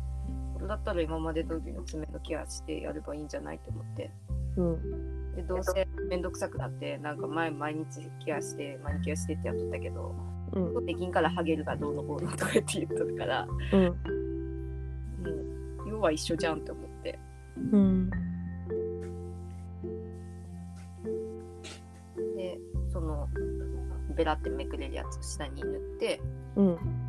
だったら今まで通りの爪のケアしてやればいいんじゃないと思って。うん。でどうせめんどくさくなってなんか前毎日ケアしてマニキュアしてってやっとったけどうん。できんからハゲるがどうのこうのとか言って言っとるからうん。もう要は一緒じゃんと思ってうんでそのベラってめくれるやつを下に塗って。うん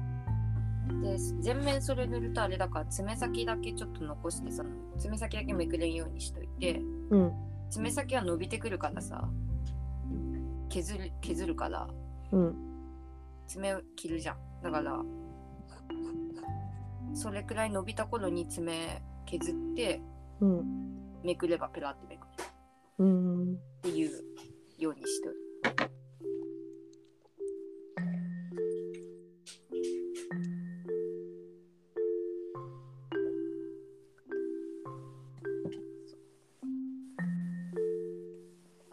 で全面それ塗るとあれだから爪先だけちょっと残してその爪先だけめくれんようにしといてうん。爪先は伸びてくるからさ削る削るからうん。爪を切るじゃん。だからそれくらい伸びた頃に爪削ってうん。めくればペラってめくる。うん。っていうようにして。る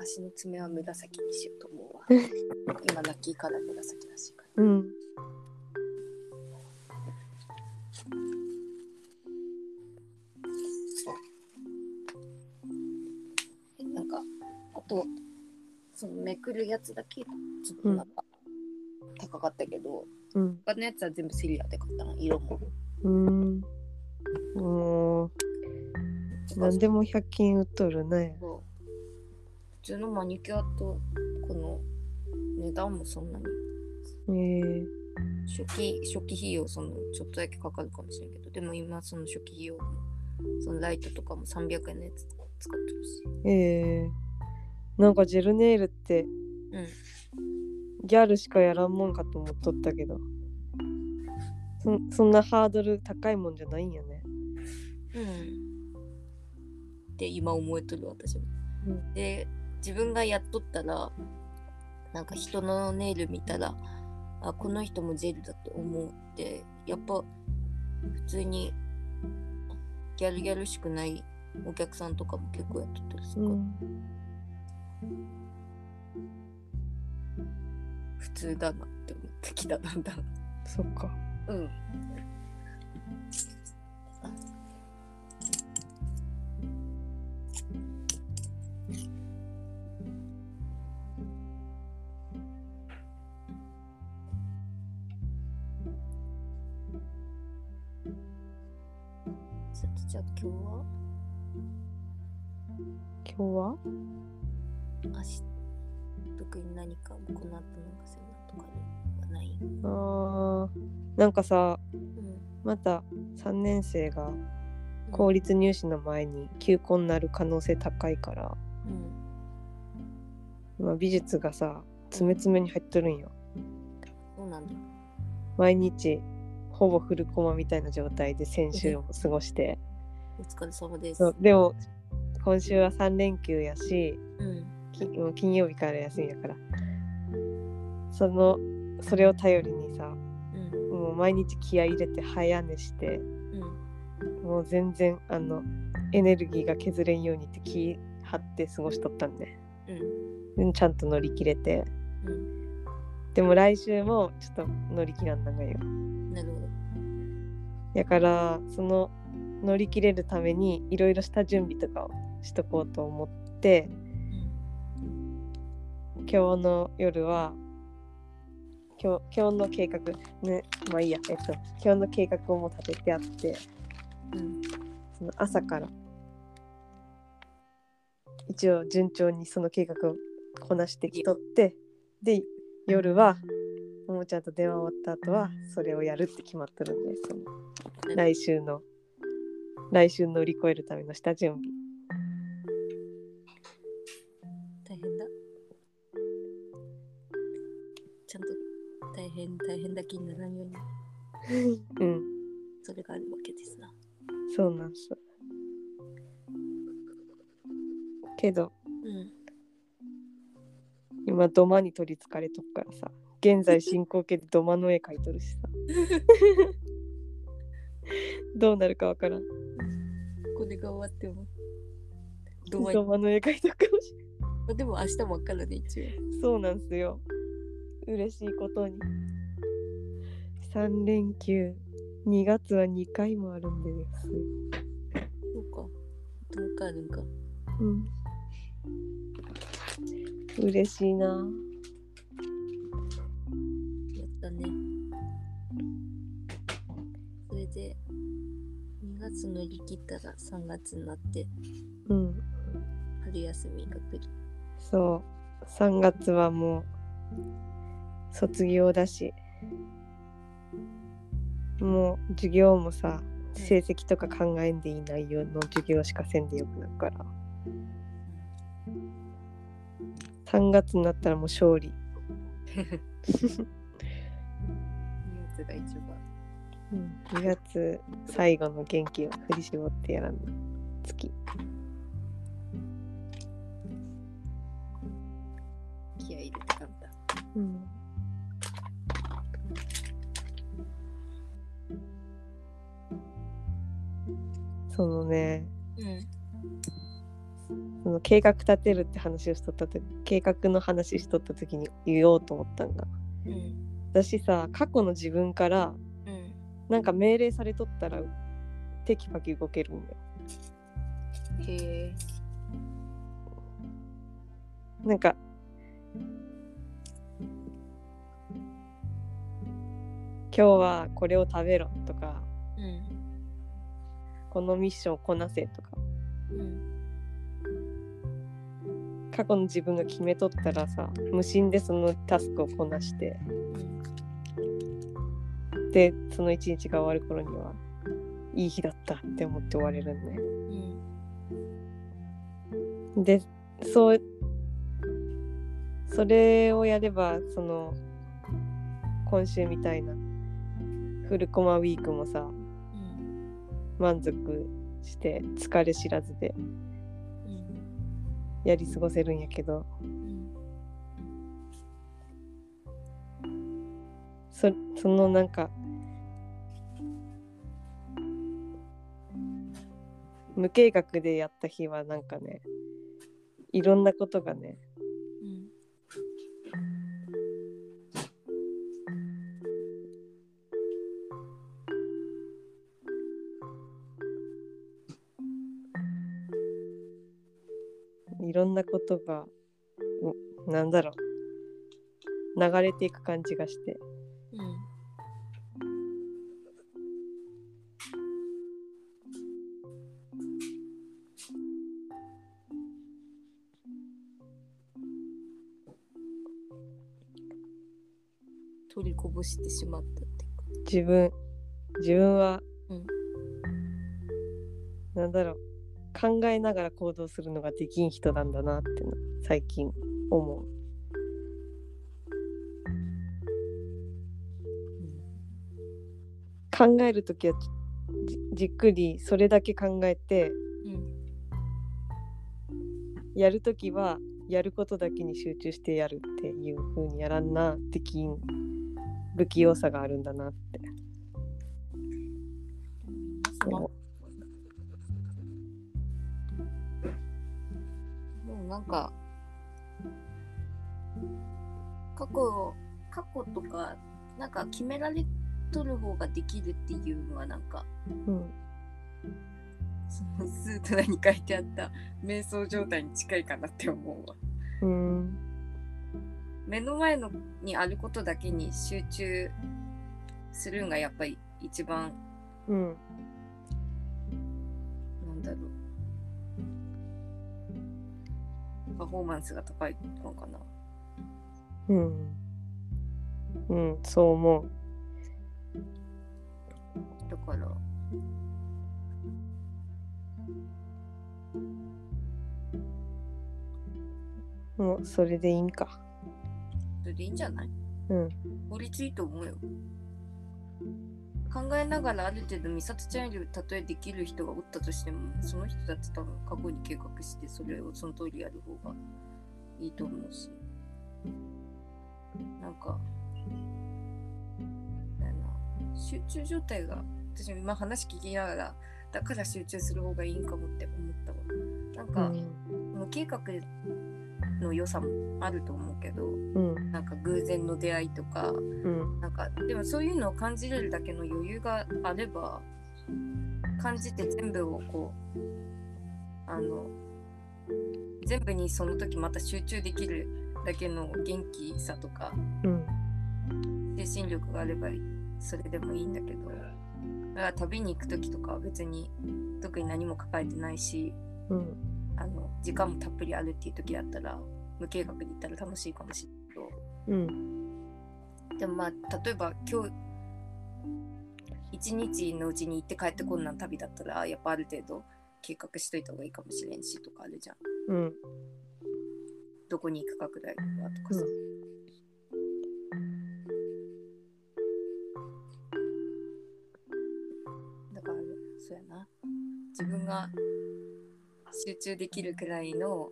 足の爪は紫にしようと思うわ。今ラッキーカラー紫らしいから。うん。なんかあとそのめくるやつだけちょっとなんか高かったけど、うん。他のやつは全部セリアで買ったの色も。うん。もう。何でも100均売っとるね。そう。普通のマニキュアとこの値段もそんなに。えー、初期初期費用そのちょっとだけかかるかもしれんけど。でも今その初期費用もそのライトとかも300円のやつ使ってるしえー、なんかジェルネイルってうんギャルしかやらんもんかと思っとったけど。そそんなハードル高いもんじゃないんやね。うん。って今思えとる私も、うん。で自分がやっとったらなんか人のネイル見たらあこの人もジェルだと思うってやっぱ普通にギャルギャルしくないお客さんとかも結構やっとったりするから、うん。普通だなって思ってきただんだ。んそっか。うん今日は明日特に何かこの後なんかそういうのとかはない。あーなんかさうん。また3年生が公立入試の前に休校になる可能性高いから、うん。まあ、美術がさ詰め詰めに入っとるんよ。そうなんだ。毎日ほぼフルコマみたいな状態で先週も過ごして。お疲れ様です。でも今週は3連休やしうんきもう金曜日から休みやから。そのそれを頼りにさうんもう毎日気合い入れて早寝してうんもう全然あのエネルギーが削れんようにって気張って過ごしとったんで、うん、ちゃんと乗り切れて。うんでも来週もちょっと乗り切らんながよ。うんなるほど。だからその乗り切れるためにいろいろした準備とかをしとこうと思って今日の夜は今日今日の計画ねまあいいやえっと今日の計画をもう立ててあってうんその朝から一応順調にその計画をこなしてきとってで夜はももちゃんと電話終わった後はそれをやるって決まってるんでその来週の来週乗り越えるための下準備。変大変だ気にならんように。うん。それがあるわけですな。そうなんすけどうん。今土間に取りつかれとくからさ。現在進行形で土間の絵描いとるしさ。どうなるかわからん。これが終わっても。どう土間の絵描いとくかもしれん。でも明日もわからね一応。そうなんすよ。嬉しいことに3連休。2月は2回もあるんでですそうか。どうかあるんか。うん。嬉しいな。やったね。それで2月乗り切ったら3月になってうん春休みが来る。そう。3月はもう卒業だしもう授業もさ成績とか考えんでいい内容の授業しかせんでよくなるから。3月になったらもう勝利、2月が一番。2月最後の元気を振り絞ってやらんの月そのねうん。その計画立てるって話をしとった時計画の話しとった時に言おうと思ったんが。うん。私さ過去の自分からうん。なんか命令されとったらテキパキ動けるんよ。へえ。なんか今日はこれを食べろとかうんこのミッションをこなせとか。うん過去の自分が決めとったらさ無心でそのタスクをこなして。でその一日が終わる頃にはいい日だったって思って終われるんねうんでそうそれをやればその今週みたいなフルコマウィークもさ満足して疲れ知らずでやり過ごせるんやけど。そそのなんか無計画でやった日はなんかねいろんなことがねことがなんだろう。流れていく感じがして。うん。取りこぼしてしまったって自分自分は、うん、なんだろう。考えながら行動するのができん人なんだなっての最近思う。考える時はじじっくりそれだけ考えてうんやる時はやることだけに集中してやるっていう風にやらんなできん不器用さがあるんだなって。思か。過去過去とかなんか決められとる方ができるっていうのはなんかうん。そ のスートラに書いてあった。瞑想状態に近いかなって思うわ。うん。目の前のにあることだけに集中するんがやっぱり一番うんフォーマンスが高いのかな。うん。うんそう思う。だから。もうそれでいいんか。それでいいんじゃない？うん。法律いいと思うよ考えながらある程度美里ちゃんより例えできる人がおったとしてもその人だって多分過去に計画してそれをその通りやる方がいいと思うし。なんか集中状態が私も今話聞きながらだから集中する方がいいんかもって思ったわ。なんか、無計画の良さもあると思うけどうん。なんか偶然の出会いとかうん。なんかでもそういうのを感じれるだけの余裕があれば感じて全部をこうあの全部にその時また集中できるだけの元気さとかうん。精神力があればそれでもいいんだけどだから旅に行く時とかは別に特に何も抱えてないしうんあの時間もたっぷりあるっていう時だったら無計画で行ったら楽しいかもしれないけど。うん。でもまあ例えば今日一日のうちに行って帰ってこんなん旅だったらやっぱある程度計画しといた方がいいかもしれんしとかあるじゃん。うん。どこに行くかくらいはとかさ、だからそうやな。自分が集中できるくらいの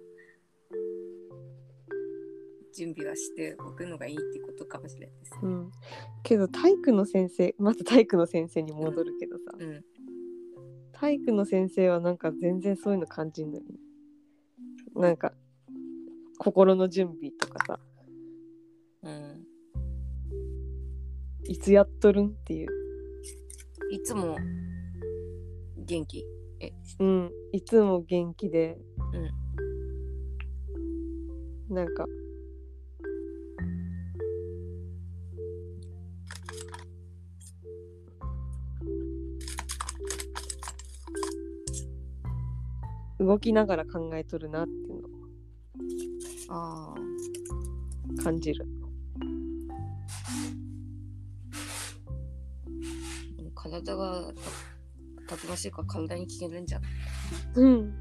準備はしておくのがいいってことかもしれないですね。うん。けど体育の先生また体育の先生に戻るけどさ。うん。体育の先生はなんか全然そういうの感じんのよねなんか心の準備とかさ。うん。いつやっとるんっていう。いつも元気うん。いつも元気で、なんか。動きながら考えとるなっていうのあ感じる。体がたたくましいから体に効けるんじゃ。ん。うん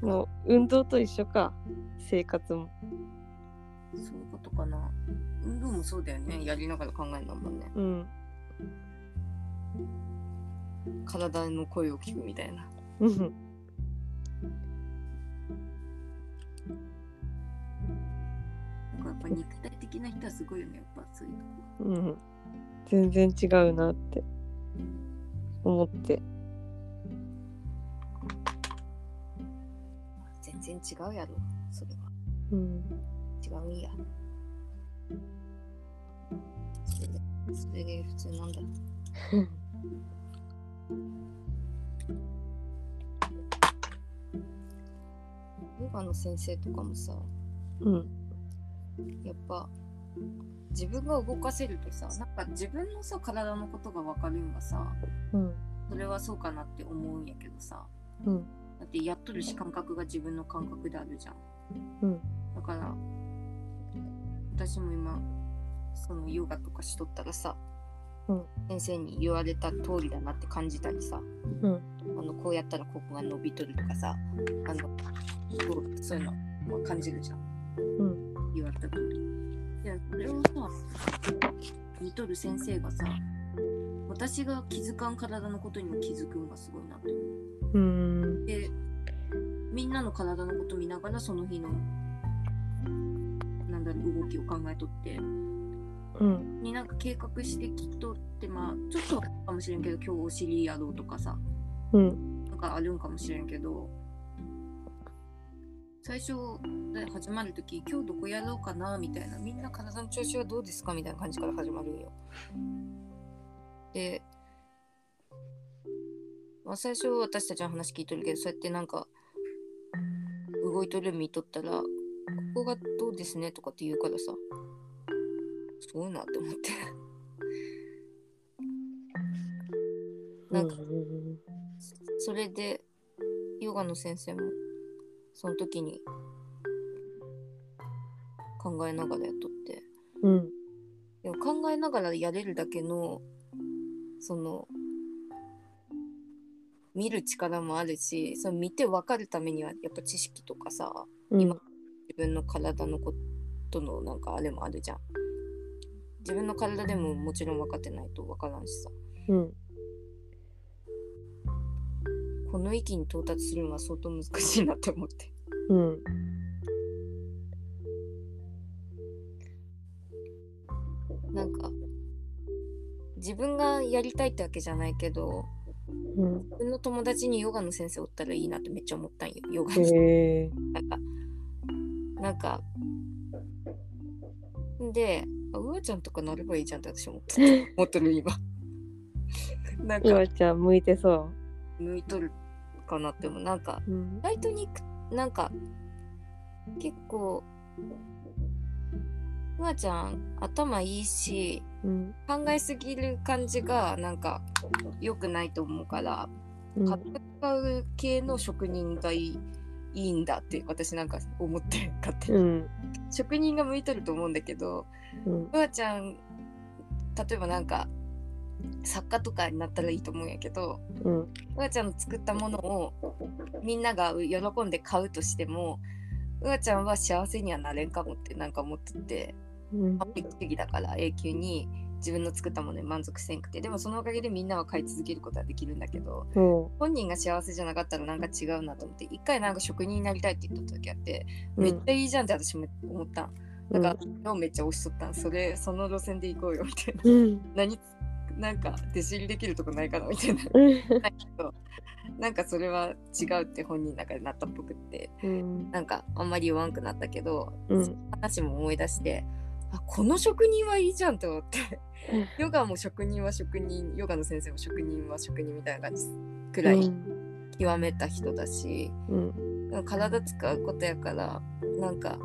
もう運動と一緒か。生活も。そういうことかな。運動もそうだよね。やりながら考えるのもんね。うん。体の声を聞くみたいな。うん。やっぱ肉体的な人はすごいよね。やっぱそういうとこ。うん全然違うなって思って。全然違うやろそれは。うん。違うんや。それでそれで普通なんだ。ヨガの先生とかもさうん。やっぱ自分が動かせるとさなんか自分のさ体のことが分かるんがさうん。それはそうかなって思うんやけどさ。うん。だってやっとるし感覚が自分の感覚であるじゃん。うん。だから私も今そのヨガとかしとったらさ、うん。先生に言われた通りだなって感じたりさ、うん。あのこうやったらここが伸びとるとかさあのそうそういうのは感じるじゃん。うん。言われた通り。いやそれをさ見とる先生がさ私が気づかん体のことにも気づくんがすごいなって思う。うん。でみんなの体のこと見ながらその日のなんだろう動きを考えとって。うん。になんか計画してきっとってまあちょっとかもしれんけど今日お尻やろうとかさ。うん。なんかあるんかもしれんけど最初で始まる時今日どこやろうかなみたいなみんな体の調子はどうですかみたいな感じから始まるんよ。で、まあ、最初私たちの話聞いとるけどそうやってなんか動いとる見とったらここがどうですねとかって言うからさすごいなって思って。なんかそれでヨガの先生もその時に考えながらやっとって。うん。でも考えながらやれるだけのその見る力もあるしその見て分かるためにはやっぱ知識とかさうん。今自分の体のことのなんかあれもあるじゃん。自分の体でももちろん分かってないと分からんしさ。うんこの域に到達するのは相当難しいなって思って。うん。なんか自分がやりたいってわけじゃないけどうん。自分の友達にヨガの先生おったらいいなってめっちゃ思ったんよ。ヨガのへえなんかなんかであうわちゃんとかなればいいじゃんって私思って 思ってる今。なんか。うわちゃん向いてそ向いとるかなって思う。なんかううん。ライトに行くなんか結構うわちゃん頭いいしうん。考えすぎる感じがなんか良くないと思うからうん。体使う系の職人がいいいいんだって私なんか思って勝手に、うん。職人が向いてると思うんだけどうん。うわちゃん例えばなんか作家とかになったらいいと思うんやけどうん。うわちゃんの作ったものをみんなが喜んで買うとしてもうわちゃんは幸せにはなれんかもってなんか思っててうん。完璧主義だから永久に自分の作ったものに満足せんくて。でもそのおかげでみんなは買い続けることはできるんだけどそ本人が幸せじゃなかったらなんか違うなと思って一回なんか職人になりたいって言った時あって、うめっちゃいいじゃんって私も思った。んから今日めっちゃ推しとったん。それその路線で行こうよみたいな。うん。何なんか弟子入りできるとこないかなみたいなうんなんかそれは違うって本人の中でなったっぽくってうんなんかあんまり言わんくなったけど、うん話も思い出してあこの職人はいいじゃんと思ってヨガも職人は職人ヨガの先生も職人は職人みたいな感じくらい極めた人だし、うん体使うことやからなんか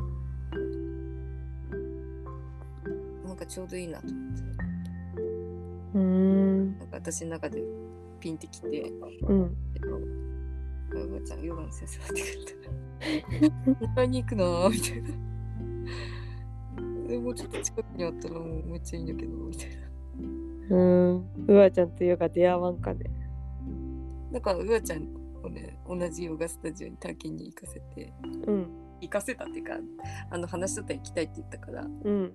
なんかちょうどいいなと思ってうん。なんか私の中でピンってきてうん。えっとおばあちゃんヨガの先生だってくれた。ら迎えに行くなーみたいな。でもうちょっと近くにあったらもうめっちゃいいんだけどみたいな。うん。うわちゃんとヨガ出会わんかね。だからうわちゃんをね同じヨガスタジオに体験に行かせてうん。行かせたっていうかあの話しとったら行きたいって言ったからうん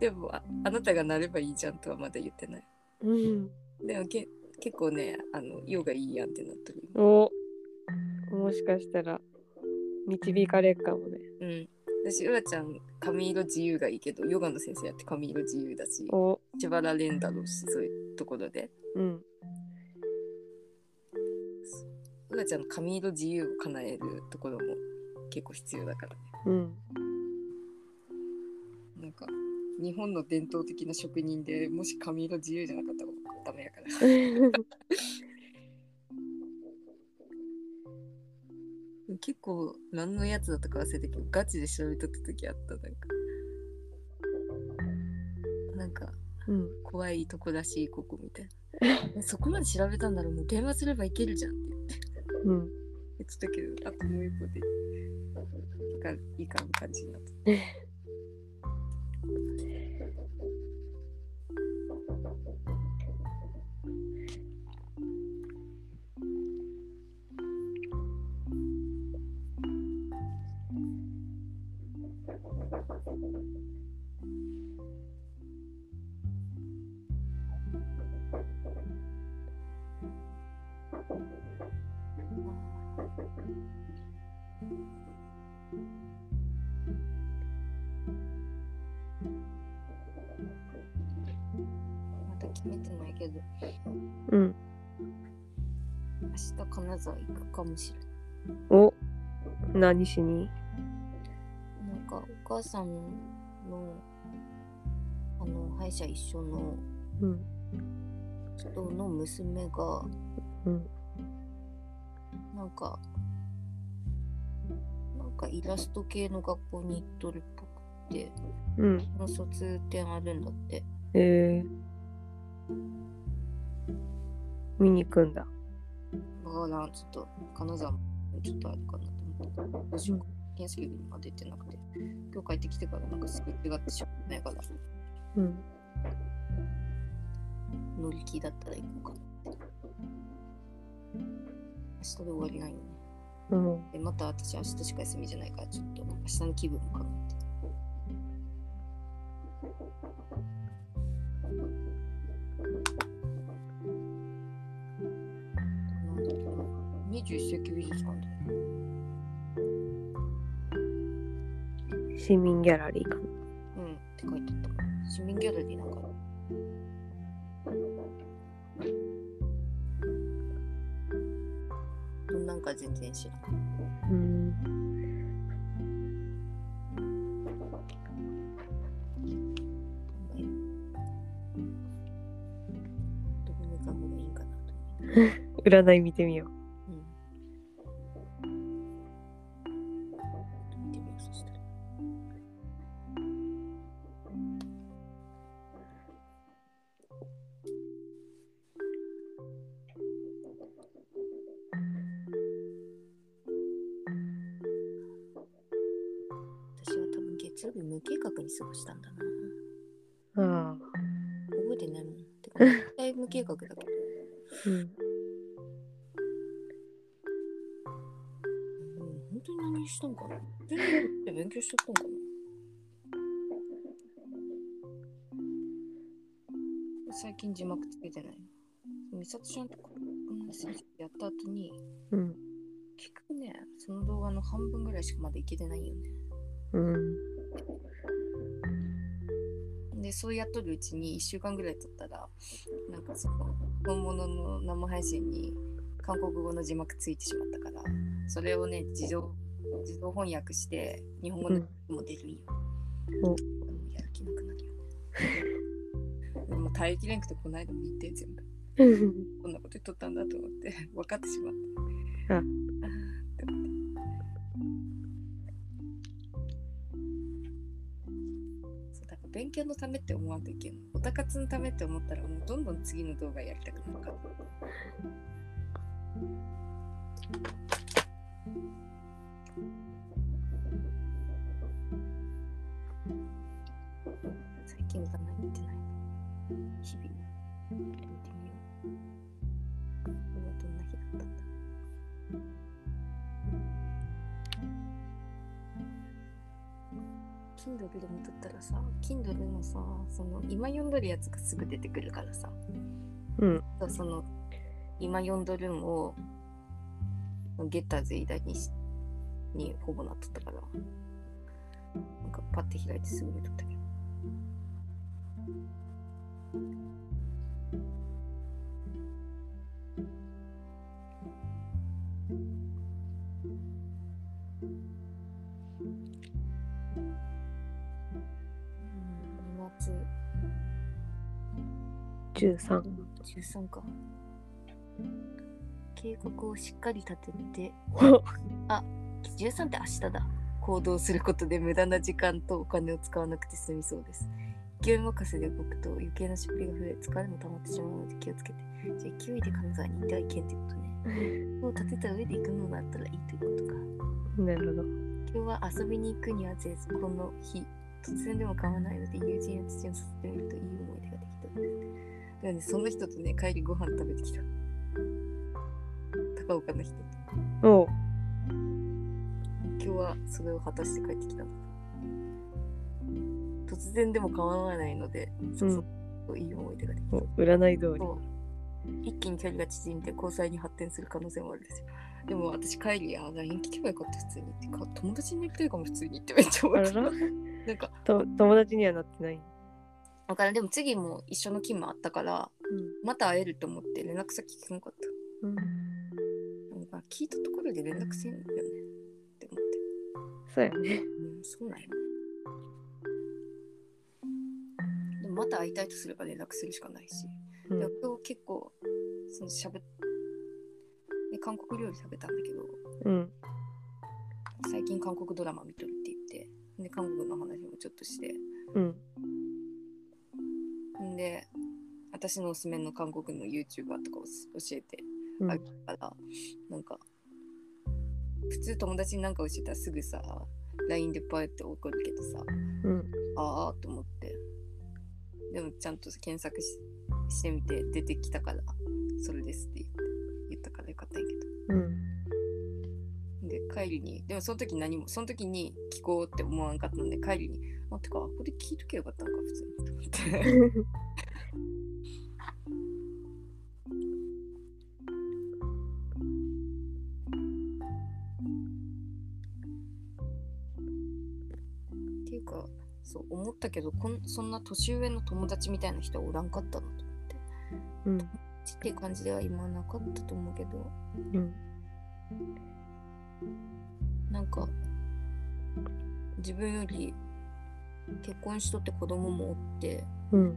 でもああなたがなればいいじゃんとはまだ言ってない。うん。でもけ結構ねあのヨガいいやんってなってるお。もしかしたら導かれっかもね。うん。私うわちゃん髪色自由がいいけどヨガの先生やって髪色自由だしお。縛られんだろうしそういうところで。うん。うわちゃんの髪色自由を叶えるところも結構必要だからね。うん。なんか日本の伝統的な職人でもし髪色自由じゃなかったらダメやから。結構何のやつだったか忘れたけどガチで調べとった時あったなんか。なんかうん。怖いとこらしいここみたいな。そこまで調べたんならもう電話すればいけるじゃんって言って。うん。言ってたけどあともう一個でいかいかん感じになった うん。明日金沢行くかもしれない。お何しに？なんかお母さんのあの歯医者一緒のうん。人の娘がうん。なんかなんかイラスト系の学校に行っとるっぽくてうん。その卒展あるんだってえー、見に行くんだ。だからちょっと金沢もちょっとあるかなと思って。どうしようか検査にが出てなくて。今日帰ってきてからなんかすぐ違ってしまうないから。うん。乗り気だったら行こうかな。って明日で終わりないよね。うん。でまた私明日しか休みじゃないからちょっと明日の気分も考えて21世紀美術館だ。よ市民ギャラリーかな。うんって書いてあった。から市民ギャラリーなんか。などんか全然知らん。うん。どこに行かん方がいいん 占い見てみよう月曜日無計画に過ごしたんだな。う。ああ。覚えてないもん。てか、絶対無計画だけど。うん。うん、本当に何したんかな全然勉強しとったんかな最近字幕つけてない。美里ちゃんとか、やった後に、うん。結局ね、その動画の半分ぐらいしかまだいけてないよね。うん。で、そうやっとるうちに1週間ぐらい経ったら、なんかその、本物の生配信に韓国語の字幕ついてしまったから、それをね、自動自動翻訳して、日本語の字も出るんよ。うやる気なくなるよね。でも耐えきれんくて、この間見て全部。こんなこと言っとったんだと思って、分かってしまった。勉強のためって思わんといけんの？おたかつのためって思ったら、もうどんどん次の動画やりたくなるから。Kindle のさ、その今読んどるやつがすぐ出てくるからさ、うん。その今読んどるんをゲッターズイダにしにほぼなっとったから、なんかパッて開いてすぐ見とったけど。13。13か。計画をしっかり立てて、あ、13って明日だ。行動することで無駄な時間とお金を使わなくて済みそうです。勢い任せで動くと余計な出費が増え、疲れも溜まってしまうので気をつけて。じゃあ勢いで金沢に行ってはいけんってことね。もう立てた上で行くのだったらいいということか。なるほど。今日は遊びに行くには絶この日突然でも構わないので友人や父をさせてみるといい思い出ができたのです。だからね、その人とね、帰りご飯食べてきた。高岡の人と。おう。今日はそれを果たして帰ってきたの。突然でも構わないので、そうそう、いい思い出ができた。お占い通り。一気に距離が縮んで交際に発展する可能性もあるんですよ。でも私帰り、あ、LINE 聞けばよかった、普通に。ってか、友達になりたいかも、普通にってめっちゃ思った。なんか、と友達にはなってない。だからでも次も一緒の勤務あったからまた会えると思って連絡先聞かなかった。うん。なん。か聞いたところで連絡せんよね。って思って。そうやね。うんそうなんよでもまた会いたいとすれば連絡するしかないし、うん。で今日結構そのしゃべで韓国料理食べたんだけどうん。最近韓国ドラマ見とるって言ってで韓国の話もちょっとして。うんんで私のおすすめの韓国の YouTuber とかを教えてうん。あげたら、なんか普通友達に何か教えたらすぐさ LINE でパーって怒るけどさうん。ああと思って。でもちゃんと検索ししてみて出てきたからそれですって言ったからよかったんやけうん帰りにでもその時何もその時に聞こうって思わんかったので帰りにあてかこれ聞いとけばよかったのか普通に。と思ってっていうかそう思ったけどこんそんな年上の友達みたいな人はおらんかったなと思って。うん。っていう感じでは今なかったと思うけど。うんなんか自分より結婚しとって子供もおってうん。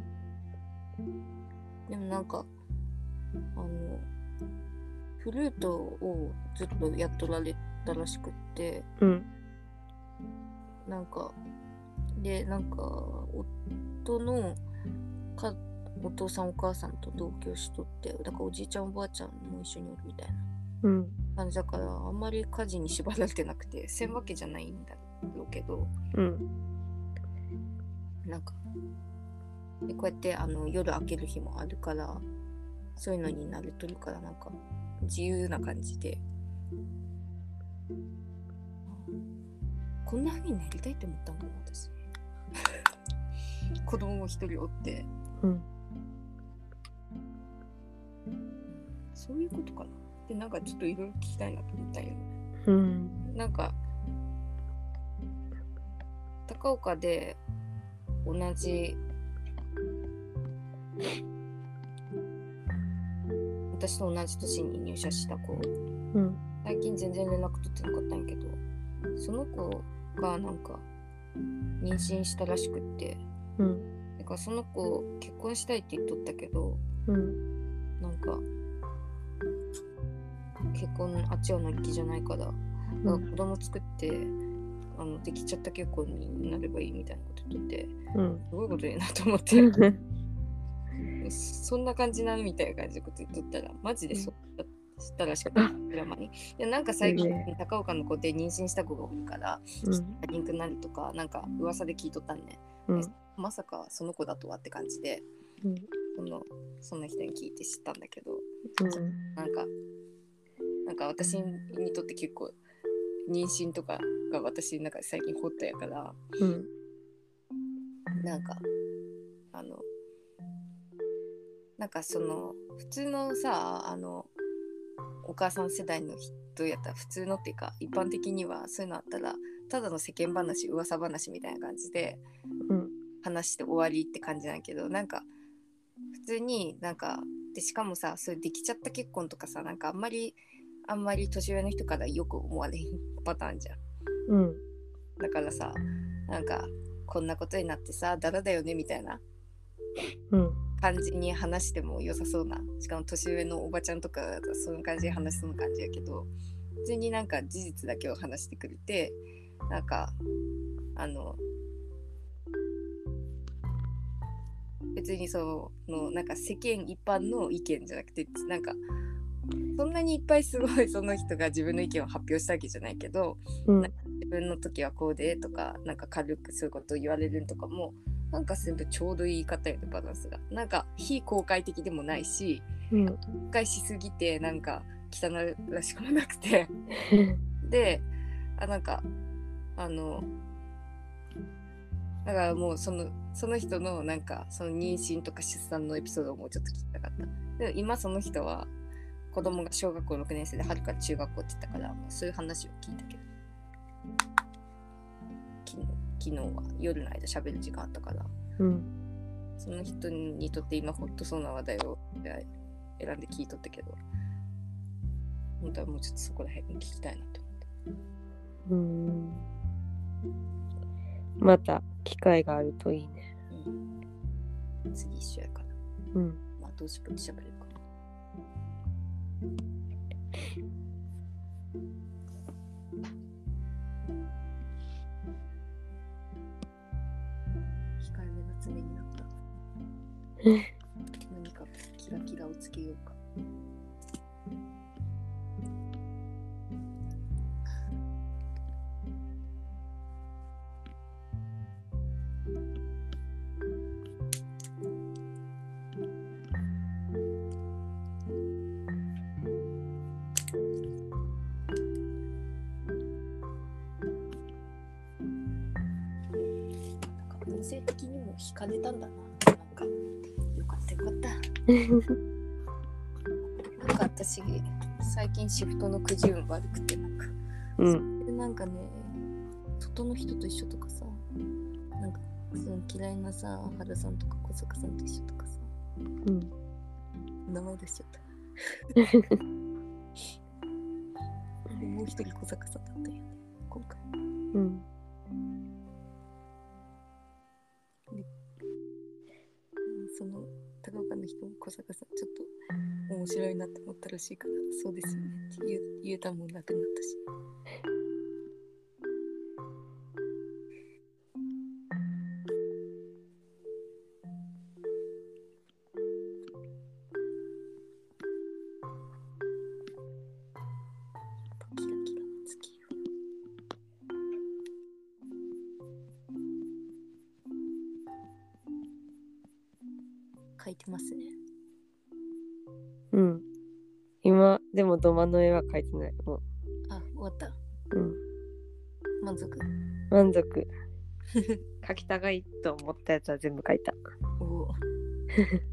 でもなんかあのフルートをずっとやっとられたらしくってうん。なんかでなんか夫のかお父さんお母さんと同居しとってだからおじいちゃんおばあちゃんも一緒におるみたいな。うん感じだからあんまり家事に縛られてなくてせんわけじゃないんだろうけど。うん。なんかでこうやってあの夜開ける日もあるからそういうのに慣れとるからなんか自由な感じで。こんな風になりたいって思ったんだな私。子供も一人おって。うん。そういうことかなでなんかちょっといろいろ聞きたいなと思ったんようん。なんか高岡で同じ私と同じ年に入社した子。うん。最近全然連絡取ってなかったんやけどその子がなんか妊娠したらしくって。うん。だからその子結婚したいって言っとったけどうん。なんか結婚あっちは乗り気じゃないからから子供作ってあのできちゃった結婚になればいいみたいなこと言っとってうん。すごいことになと思って。そんな感じなのみたいな感じでこと言っとったらマジでそうだった。らしくてドラマにでなんか最近高岡の子で妊娠した子がおるからうん。リンクなるとかなんか噂で聞いとったんねうん。まさかその子だとはって感じでうん。そのその人に聞いて知ったんだけどうん。なんかなんか私にとって結構妊娠とかが私の中で最近ホットやから。うん。なんかあのなんかその普通のさあのお母さん世代の人やったら普通のっていうか一般的にはそういうのあったらただの世間話噂話みたいな感じでうん。話して終わりって感じなんやけどなんか普通になんかでしかもさそれできちゃった結婚とかさなんかあんまりあんまり年上の人からよく思われへんパターンじゃん。うん。だからさなんかこんなことになってさダラだよねみたいな。うん。感じに話しても良さそうなしかも年上のおばちゃんとかそういう感じで話しそうな感じやけど普通になんか事実だけを話してくれてなんかあの別にそのなんか世間一般の意見じゃなくてなんかそんなにいっぱいすごい その人が自分の意見を発表したわけじゃないけどうん。自分の時はこうでとかなんか軽くそういうことを言われるとかもなんか全部ちょうどいい方よねバランスが。なんか非公開的でもないしうん。公開しすぎてなんか汚らしくもなくて。であなんかあのだからもうそのその人のなんかその妊娠とか出産のエピソードをもうちょっと聞きたかった。でも今その人は子供が小学校6年生で春から中学校って言ったからもうそういう話を聞いたけど。昨日昨日は夜の間喋る時間あったから。うん。その人にとって今ホットそうな話題を選んで聞いとったけど。本当はもうちょっとそこら辺に聞きたいなと思って。うん。また機会があるといいね。うん。次一緒やから。うん。まあどうしぶって喋れるか 控えめな爪になった。シフトのくじ運悪くて。なん。かうんでなんかね外の人と一緒とかさなんかその嫌いなさ原さんとか小坂さんと一緒とかさうん。名前出しちゃった。で もう一人小坂さんだったよね今回。うん。その高岡の人も小坂さんちょっと面白いなって思ったらしいからそうですよね。って言う言うたもんなくなったし土間の絵は描いてない。もあ終わった。ううん。満足。満足。描きたがいと思ったやつは全部描いた。おお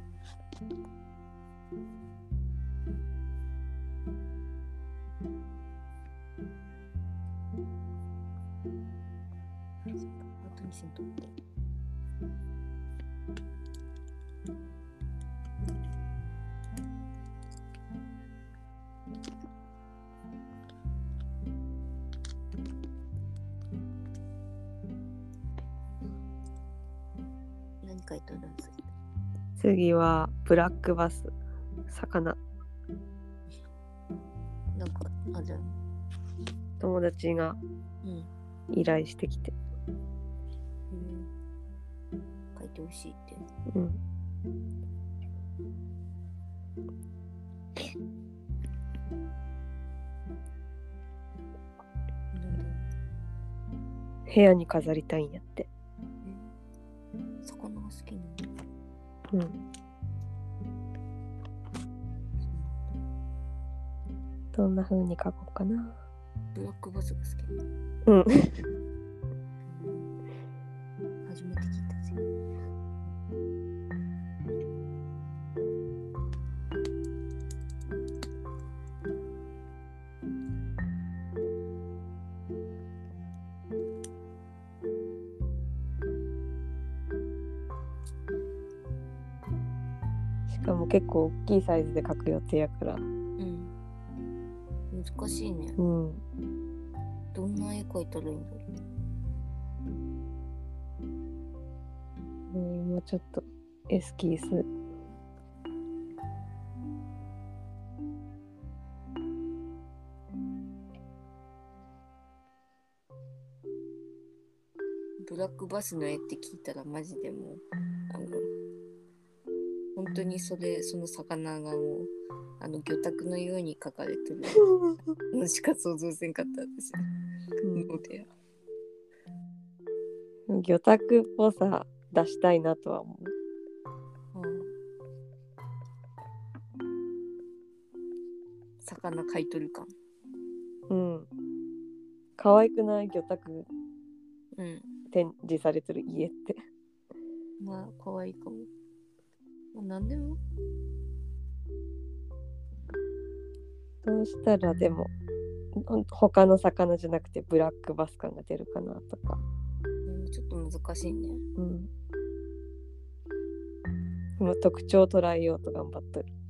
次はブラックバス。魚。なんかある友達がうん。依頼してきて。うん書いてほしいって。うん。部屋に飾りたいんやって。魚が好きなの。うんどんな風に描こうかな。ブラックバスが好き。うん。初めて聞いたぜ。しかも結構大きいサイズで描く予定やから。うん難しいね。うん。どんな絵描いたらいいんだろう。うんもうちょっとエスキース。ブラックバスの絵って聞いたらマジでもうあの本当にそれその魚がもうあの魚拓のように描かれてる。のしか想像せんかった私。ので魚拓っぽさ出したいなとは思う。うん。魚買い取る感。うん。可愛くない魚拓うん。展示されてる家って。まあ可愛いかも。まあ何でもどうしたらでも他の魚じゃなくてブラックバス感が出るかなとか。うんちょっと難しいねうん。特徴を捉えようと頑張っとる。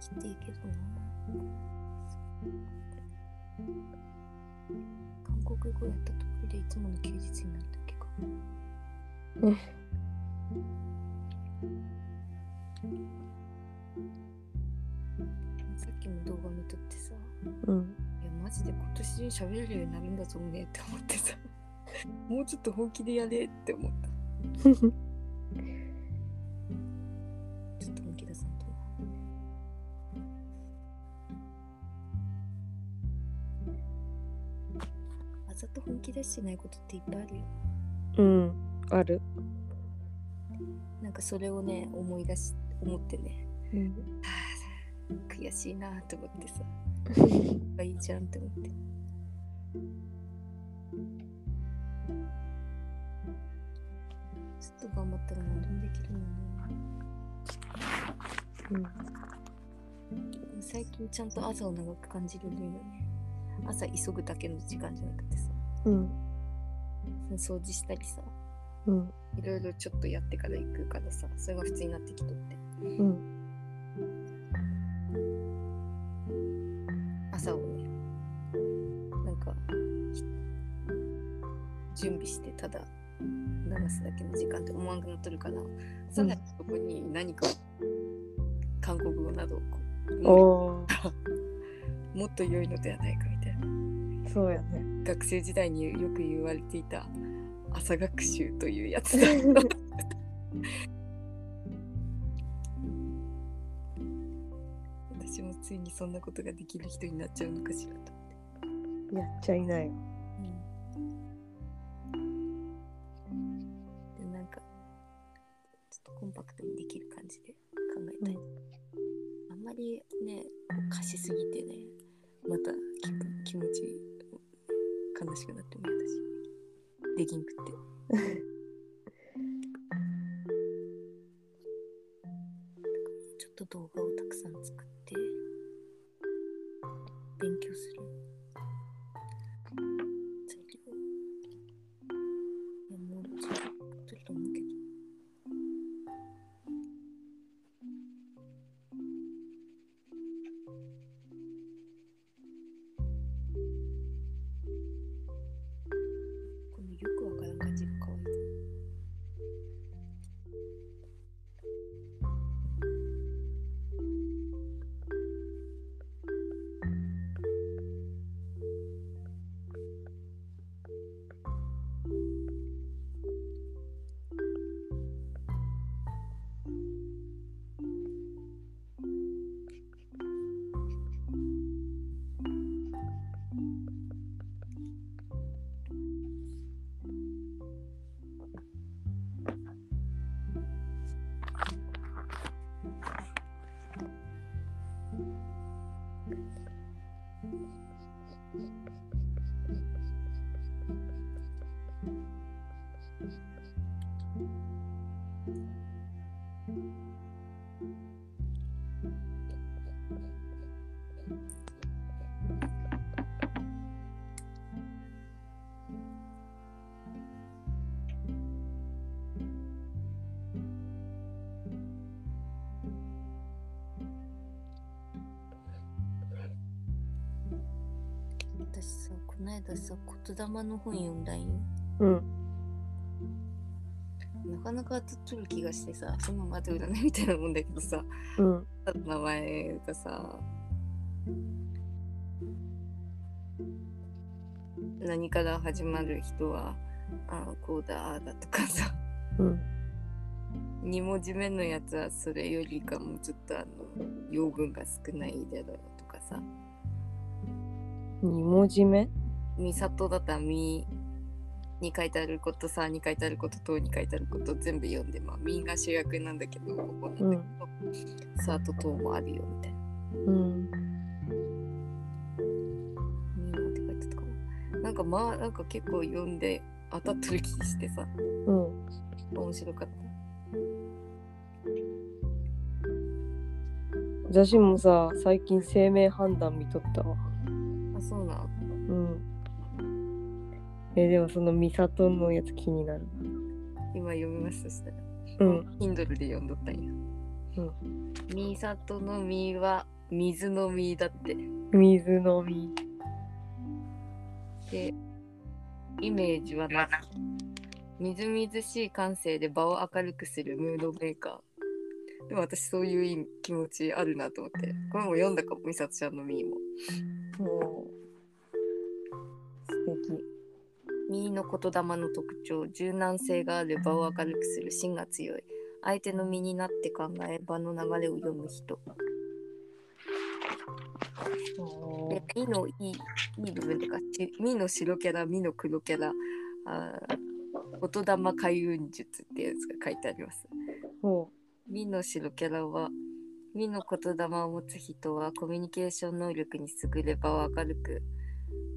生きていいけどな。韓国語やったところでいつもの休日になったっけか。うんさっきも動画見とってさ。うん。いやマジで今年喋れるようになるんだぞおめえって思ってさ。もうちょっと本気でやれって思った してないことっていっぱいあるようん。ある。なんかそれをね思い出し思ってねうん。はあ悔しいなって思ってさ いいじゃんって思ってちょっと頑張ったら何でもできるのにうん。最近ちゃんと朝を長く感じるよね朝急ぐだけの時間じゃなくてさうん。掃除したりさうん。いろいろちょっとやってから行くからさそれが普通になってきとってうん。朝をねなんかひ準備してただ流すだけの時間って思わなくなっとるからさらにそこに何か韓国語などをこう。もっと良いのではないかみたいなそうやね。学生時代によく言われていた朝学習というやつだ 私もついにそんなことができる人になっちゃうのかしらと。やっちゃいないよ。でなんかちょっとコンパクトにできる感じで考えたい、あんまりねこう貸しすぎてねまた気持ち悲しくなっても嫌だし。できんくって。さこの間さ言霊の本読んだんよ。うん。なんかかなか当たっとる気がしてさそのままで占いみたいなもんだけどさ。うん。名前がさ。何から始まる人はああこうだああだとかさ。うん。2文字目のやつはそれよりかもちょっとあの養分が少ないだろうとかさ。二文字目？美里だったら「み」に書いてあること「さ」に書いてあること「と」に書いてあること全部読んでまあ「み」が主役なんだけどここなんだけど「さ」と「と」もあるよみたいな。うん「み」なんて書いてたかな。なんかまあなんか結構読んで当たってる気してさ。うん面白かった。私もさ最近生命判断見とったわ。あそうなんうんえでもその美里のやつ気になる今読みましたしたらうん。Kindle で読んどったんや。うん。みさとのみは水の実だって。水飲みでイメージはなみずみずしい感性で場を明るくするムードメーカー。でも私そういう意味気持ちあるなと思って。これも読んだかもみさとちゃんのみーも。もう素敵みーの言霊の特徴柔軟性がある場を明るくする芯が強い。相手の身になって考え場の流れを読む人。で、ミのいいいい部分とか、しミの白キャラ、ミの黒キャラ、あー言霊開運術っていうやつが書いてあります。ほミの白キャラは、ミの言霊を持つ人はコミュニケーション能力に優れ場を明るく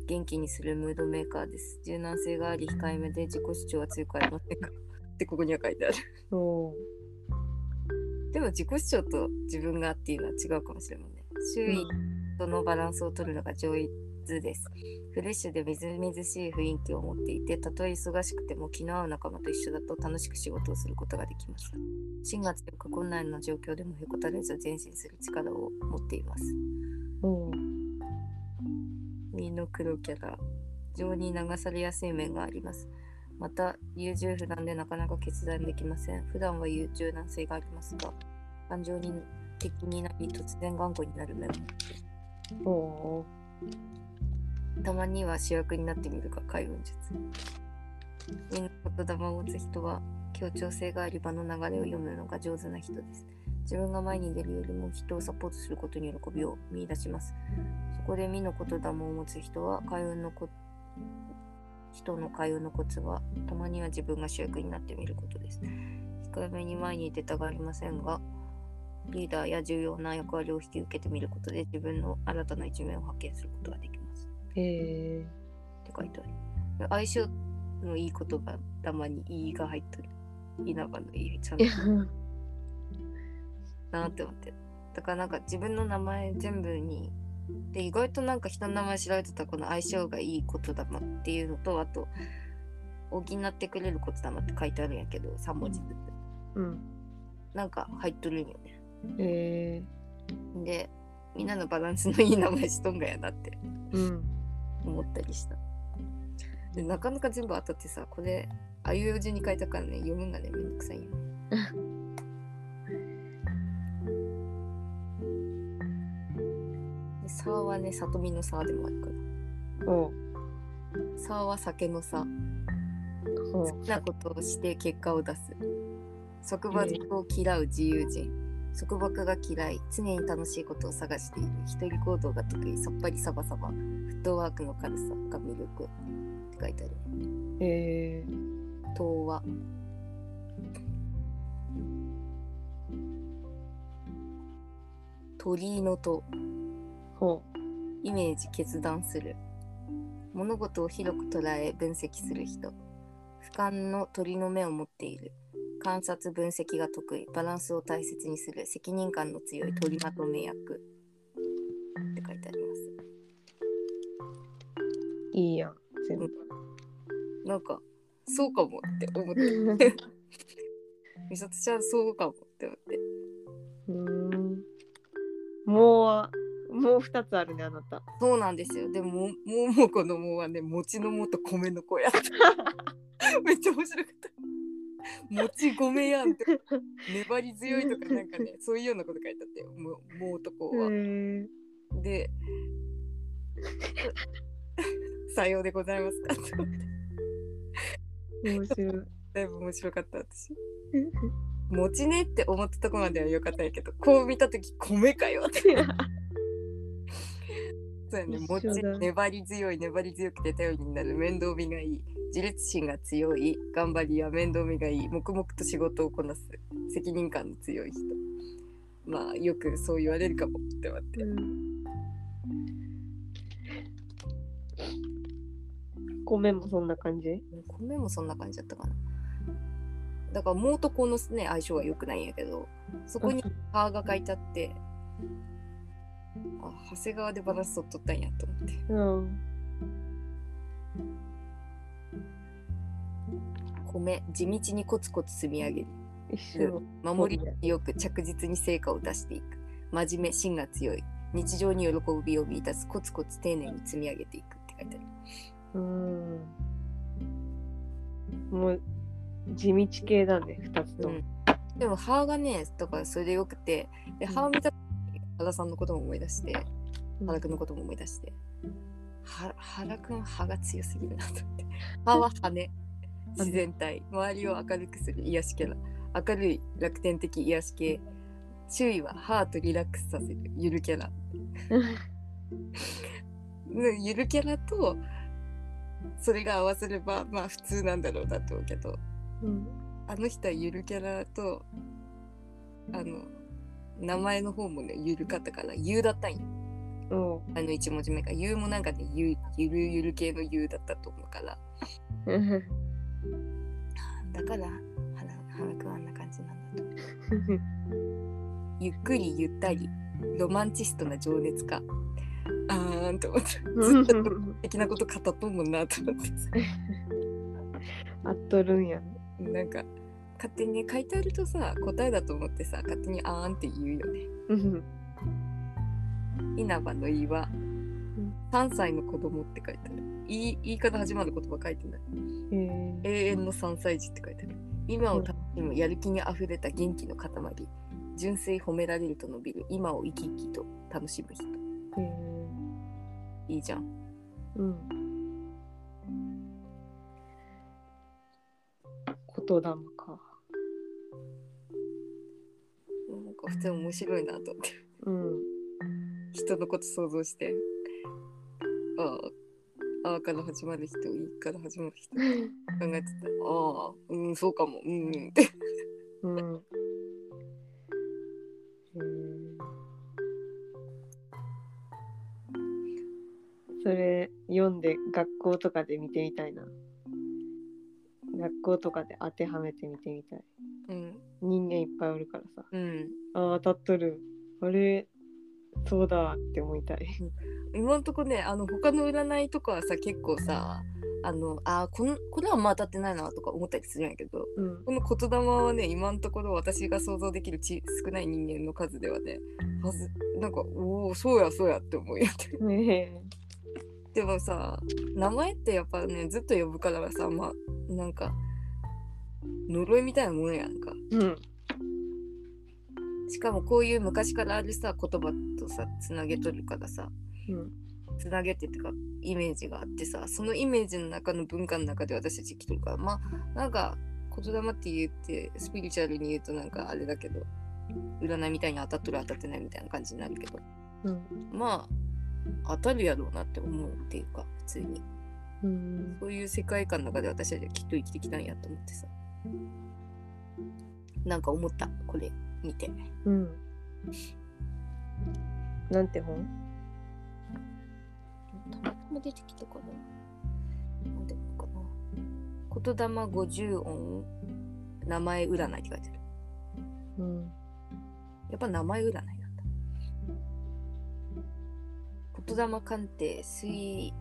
元気にするムードメーカーです。柔軟性があり控えめで自己主張は強くありませんか？ってここには書いてある。うほでも自己主張と自分がっていうのは違うかもしれないね。周う囲とのバランスを取るのが上手です。フレッシュでみずみずしい雰囲気を持っていて、たとえ忙しくても気の合う仲間と一緒だと楽しく仕事をすることができます。芯が強く困難な状況でもへこたれず前進する力を持っています。ほ身の黒キャラ、情に流されやすい面があります。また、優柔不断でなかなか決断できません。普段は優柔軟性がありますが、感情に的になり突然頑固になる面もたまには主役になってみるか開運術。みんな言霊を持つ人は協調性があり場の流れを読むのが上手な人です。自分が前に出るよりも人をサポートすることに喜びを見出します。そこで身の言霊を持つ人は開運のこ人の開運のコツはたまには自分が主役になってみることです。控えめに前に出たがりませんが、リーダーや重要な役割を引き受けてみることで自分の新たな一面を発見することができます。うへえって書いてある。相性のいい言葉たまに「いい」が入ってる。稲葉の「いい」ちゃんとなって思って。だからなんか自分の名前全部にで意外となんか人の名前調べてたらこの相性がいい言霊っていうのとあと補ってくれる言霊って書いてあるんやけど3文字ずつ。うん。なんか入っとるんよね。へえでみんなのバランスのいい名前しとんがやなって。うん。思ったりした。でなかなか全部当たってさこれあいうえお順に書いたからね読むんがねめんどくさいよね でさはね里見のさでもあるから。ほさは酒のさうほ好きなことをして結果を出す。束縛を嫌う自由人。束縛が嫌い。常に楽しいことを探している。一人行動が得意。さっぱりサバサバ。フットワークの軽さが魅力。って書いてある。うへえ。童話鳥居の塔ほイメージ決断する。物事を広く捉え分析する人。俯瞰の鳥の目を持っている。観察分析が得意。バランスを大切にする。責任感の強い取りまとめ役。って書いてあります。ういいやん全部。なんかそうかもって思って。美里ちゃんそうかもって思って。うん。もうもう二つあるねあなたそうなんですよでももうもこのもうはね餅のもと米の子やった めっちゃ面白かった餅米やんって粘り強いとかなんかね そういうようなこと書いてあってよもうもう男は。でさようでございますかって思って面白い。だいぶ面白かった私。餅ねって思ったとこまではよかったんやけどこう見た時米かよって。そうやね。餅一緒だ。粘り強い粘り強くて頼りになる面倒見がいい。自立心が強い頑張りや面倒見がいい黙々と仕事をこなす責任感の強い人。まあよくそう言われるかもって思って。米もそんな感じ？米もそんな感じだったかな。だから、もうとこのね、相性は良くないんやけど、そこに「歯が書いてあって、あ、長谷川でバランス取っとったんやと思って。うん。米、地道にコツコツ積み上げる。一緒。守り強く着実に成果を出していく。真面目、芯が強い。日常に喜びを見出す。コツコツ丁寧に積み上げていくって書いてある。うん。もう、地道系だね、二つとも。でも歯がね、だからそれでよくて、で歯を見た原さんのことも思い出して、うん。原くんのことも思い出して、は原くん歯が強すぎるなと思って。歯は羽、自然体、周りを明るくする。癒しキャラ、明るい楽天的癒し系、周囲はハートリラックスさせる。ゆるキャラ。うん。ゆるキャラとそれが合わせればまあ普通なんだろうなと思うけど。うん。あの人はゆるキャラとあの名前の方もねゆるかったから「ゆ」だったんよ。あの一文字目が「ゆ」もなんかねゆゆるゆる系の「ゆ」だったと思うから。だから花花くんはあんな感じなんだと。ゆっくりゆったりロマンチストな情熱家あーんと思って。ずっと的なこと語っとんもんなと思って。さ あっとるんや。ね。なんか勝手にね書いてあるとさ答えだと思ってさ勝手にあーんって言うよね。うん稲葉の岩3歳の子供って書いてある。言い言い方始まる言葉書いてない。永遠の3歳児って書いてある。今を楽しむやる気にあふれた元気の塊。純粋褒められると伸びる。今を生き生きと楽しむ人。いいじゃん。うん。言霊か。か普通に面白いなと思ってうん。人のこと想像してあああーから始まる人いいから始まる人考えてた ああうんそうかもうんうんってうん。へえ。それ読んで学校とかで見てみたいな。学校とかで当てはめてみてみたい。うん人間いっぱいおるからさ。うんああ、当たっとる。あれ、そうだって思いたい。今んとこねあの他の占いとかはさ結構さあのあーこのこれはまあ当たってないなとか思ったりするんやけどうん。この言霊はね今のところ私が想像できるち少ない人間の数ではねはずなんかおおそうやそうやって思うやってねでもさ名前ってやっぱねずっと呼ぶからさまあなんか呪いみたいなもんやんかえ。うん。しかもこういう昔からあるさ言葉とさつなげとるからさうん。つなげてってかイメージがあってさそのイメージの中の文化の中で私たち生きとるからまあなんか言霊って言ってスピリチュアルに言うとなんかあれだけど占いみたいに当たっとる当たってないみたいな感じになるけどうん。まあ当たるやろうなって思うっていうか普通にうん。そういう世界観の中で私たちはきっと生きてきたんやと思ってさなんか思ったこれ見て。うん。なんて本？たまたま出てきたかな。なんでかな。言霊50音？名前占いって書いてある。うん。やっぱ名前占いなんだ。言霊鑑定水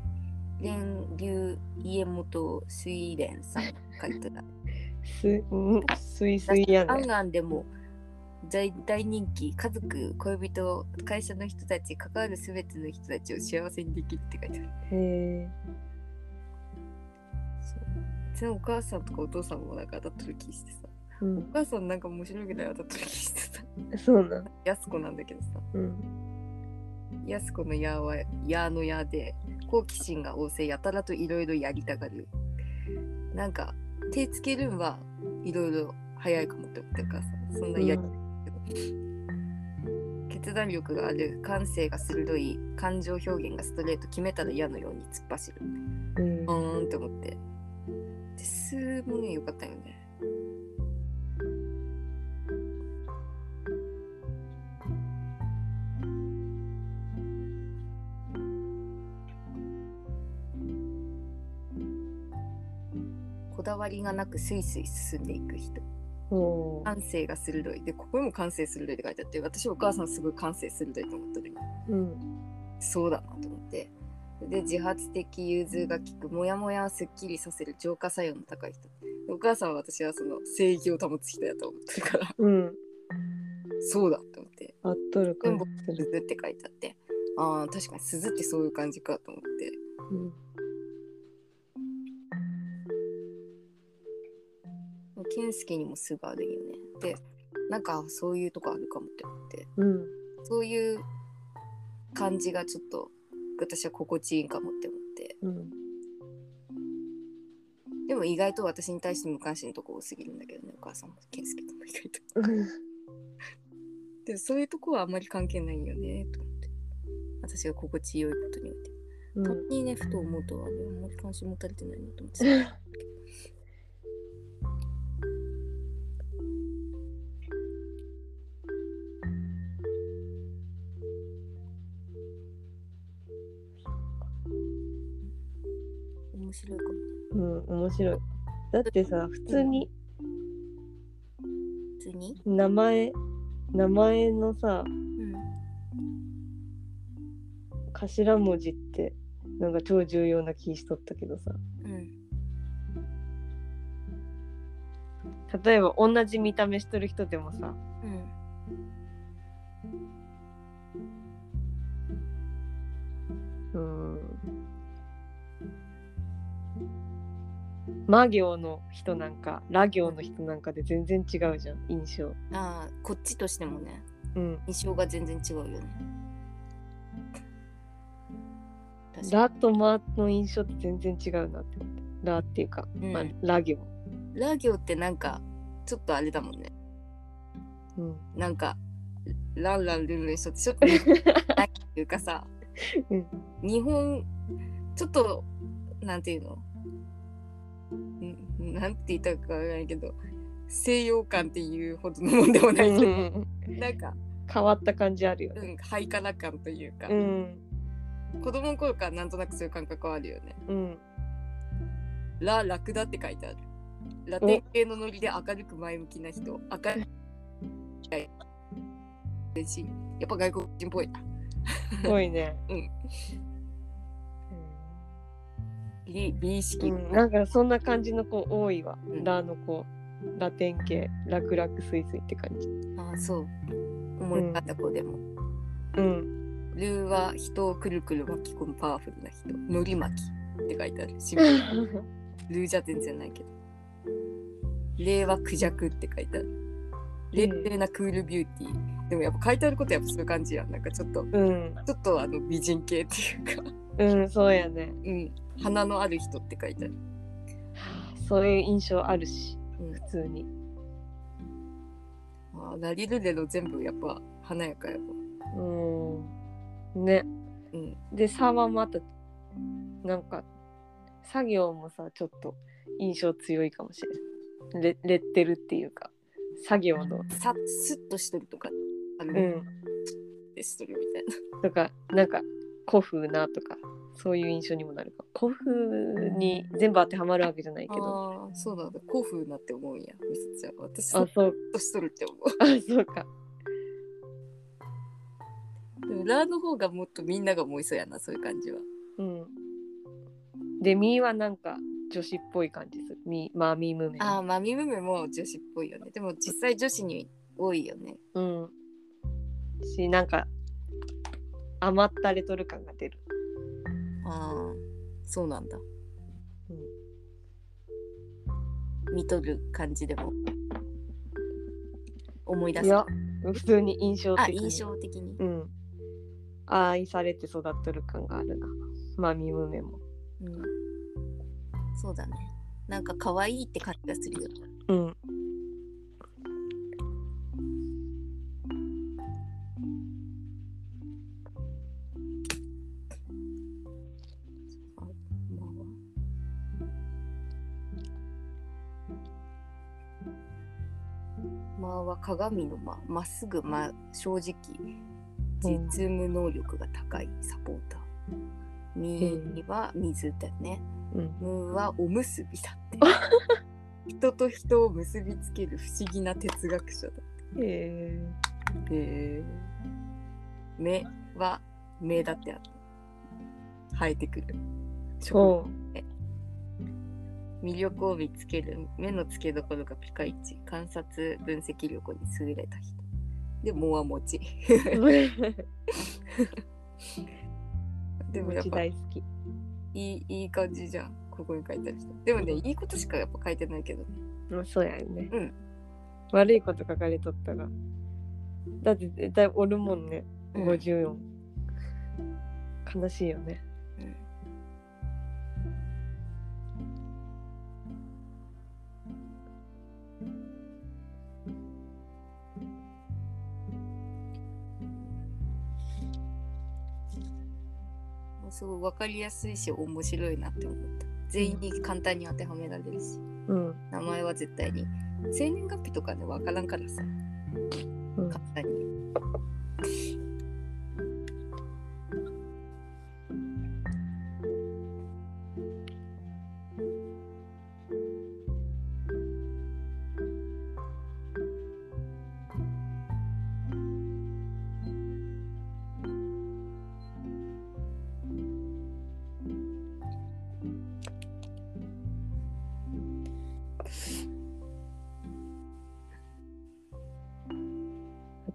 蓮流家元水蓮さん書いてあるす、うん、すいすいやアンね。アンでも大大人気家族恋人会社の人たち関わるすべての人たちを幸せにできるって書いてある。へえ。そう。ちのお母さんとかお父さんもなんか当たってる気してさ、うん。お母さんなんか面白いぐらい当たってる気してさ、そうなん。やす子なんだけどさ、うん。やす子の矢は矢の矢で好奇心が旺盛やたらといろいろやりたがる。なんか手つけるんはいろいろ早いかもって思ってるからさそんなやり決断力がある感性が鋭い感情表現がストレート決めたら矢のように突っ走る。うん。うーんって思って。で数もねよかったよねだわりがなくスイスイ進んでいく人。感性が鋭い。でここにも感性鋭いって書いてあって私お母さんすごい感性鋭いと思った時うん。そうだなと思って。で自発的融通が利く。モヤモヤをすっきりさせる浄化作用の高い人。お母さんは私はその正義を保つ人やと思ってるから。うん。そうだと思って。あっとる全感じする。部鈴って書いてあってああ確かに鈴ってそういう感じかと思って。うん健介にも巣があるよね。でなんかそういうとこあるかもって思って。うん。そういう感じがちょっと私は心地いいかもって思って。うん。でも意外と私に対して無関心のとこ多すぎるんだけどねお母さんも健介とも意外と。でそういうとこはあんまり関係ないよねと思って。私が心地よいことにおいて。うん。たまにねふと思うとあんまり関心持たれてないなと思って うん面白い。だってさ普通に。普通に？名前名前のさうん頭文字ってなんか超重要な気しとったけどさ。うん。例えば同じ見た目しとる人でもさうん魔行の人なんかラ行の人なんかで全然違うじゃん印象。ああこっちとしてもね。うん。印象が全然違うよね。ラとマの印象って全然違うなって思ってラっていうか、うん。まあ、ラ行。にラ行ってなんかちょっとあれだもんね。うん。なんかランランルンルンしとってちょっと っていうかさ、うん。日本ちょっとなんていうの？んなんて言ったかわからないけど西洋感っていうほどのもんでもないけど、なんか、変わった感じあるよねうん、ハイカラ感というか、うん子供の頃からなんとなくそういう感覚はあるよね。うんラ・ラクダって書いてある。ラテン系のノリで明るく前向きな人。明るいし、やっぱ外国人っぽいな。すごいねうん。美美意識。うん、なんかそんな感じの子多いわ、うんラの子ラテン系楽々スイスイって感じああ、そう。思い浮かんだ子でも。うんルーは人をくるくる巻き込むパワフルな人。のり巻きって書いてある。シンプルルーじゃ全然ないけど。霊はクジャクって書いてある。冷静なクールビューティー。でもやっぱ書いてあることやっぱそういう感じやん。なんかちょっと、うんちょっとあの美人系っていうか、うんそうやねうん。花のある人って書いてある。そういう印象あるしうん普通にあーラリルレロ全部やっぱ華やかやわ。うんねうん。で差はまたなんか作業もさちょっと印象強いかもしれんレレッテルっていうか作業のさスッとしてるとか、あの、うんでしとるみたいな。とかなんか古風なとかそういう印象にもなるか古風に全部当てはまるわけじゃないけどああ、そうなんだ。古風なって思うんや、みさちゃん。私、あそうとしとるって思う。あそうかでも、ラーの方がもっとみんなが思いそうやな、そういう感じは。うんでミーはなんか女子っぽい感じするミーまあミームメああ、まあ、ミムメも女子っぽいよね。でも、実際女子に多いよね。うんしなんか余ったレトル感が出る。ああ、そうなんだ。うん。見とる感じでも。思い出す。いや普通に印象的に。あ印象的に。うん。愛されて育っとる感があるな。マミムメも。うん。そうだね。なんか可愛いって感じがするよ。うん鏡の間まっすぐま正直実務能力が高いサポーター。みは水だね。うんむはおむすびだって。人と人を結びつける不思議な哲学者だ。へえへえ。目は目だってあった。生えてくる。そ魅力を見つける目の付けどころがピカイチ観察分析力に優れた人。でもわもちうでもやっぱ大好き。いいいい感じじゃん。ここに書いてある人。でもねいいことしかやっぱ書いてないけどね。まあそうやよね、うん。悪いこと書かれとったら。だって絶対おるもんね。うん。54、悲しいよねすごい分かりやすいし面白いなって思った。全員に簡単に当てはめられるし。うん、名前は絶対に。生年月日とかね分からんからさ。うん。簡単に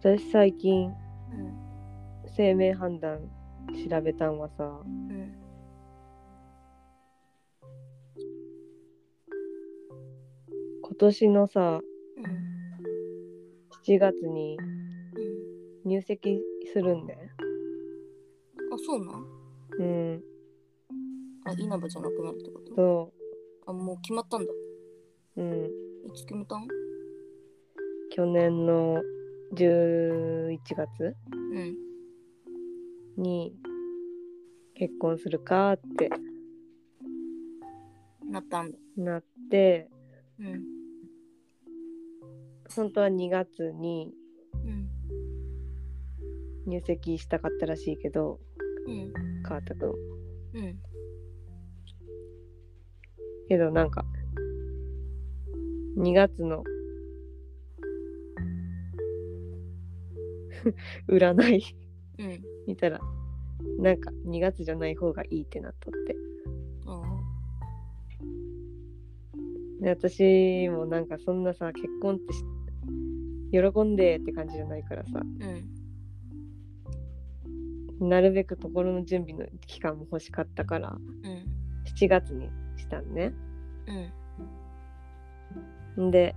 私最近うん。生命判断調べたんはさうん。今年のさうん。7月にうん。入籍するんであそうなんうん。あ稲葉じゃなくなるってこと？そあもう決まったんだ。ううん。いつ決めたん？去年の11月うん。に結婚するかって。なったんだ。なって。うん。本当は2月にうん。入籍したかったらしいけどうん。川田くん。うん。けどなんか2月の 占い。うん。見たらなんか2月じゃない方がいいってなっとって。あで私もなんかそんなさ結婚ってし喜んでって感じじゃないからさ。うん。なるべく心の準備の期間も欲しかったからうん。7月にしたんね。うんん。で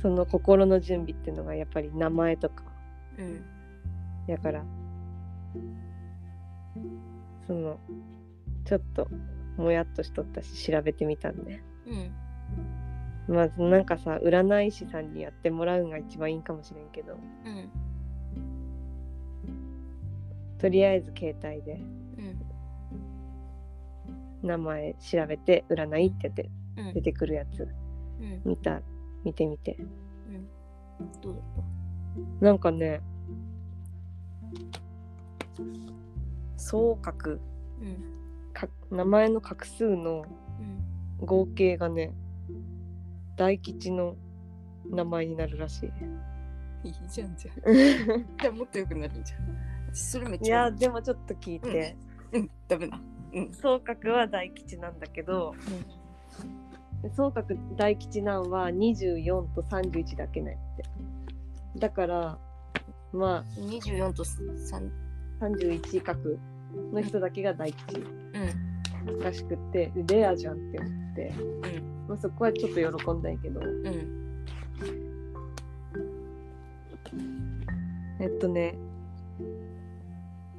その心の準備っていうのがやっぱり名前とか。うん。やから。そのちょっともやっとしとったし調べてみたんねうん。まずなんかさ占い師さんにやってもらうのが一番いいかもしれんけど。うん。とりあえず携帯で。うん。名前調べて占いってやってうん。出てくるやつ。うん見てみて。うんどうだった？なんかね総角うん。か名前の画数のうん。合計がね大吉の名前になるらしい。いいじゃんじゃん。じゃあもっと良くなるんじゃん。私それめっいちゃやでもちょっと聞いて、うん。ダメだ。うん。総角は大吉なんだけど、総角大吉なんは24と31だけなんやって。だからま24と3あ31角の人だけが大吉うんらしくってでレアじゃんって思って、まあ、そこはちょっと喜んだんやけど。うん。うんえっとね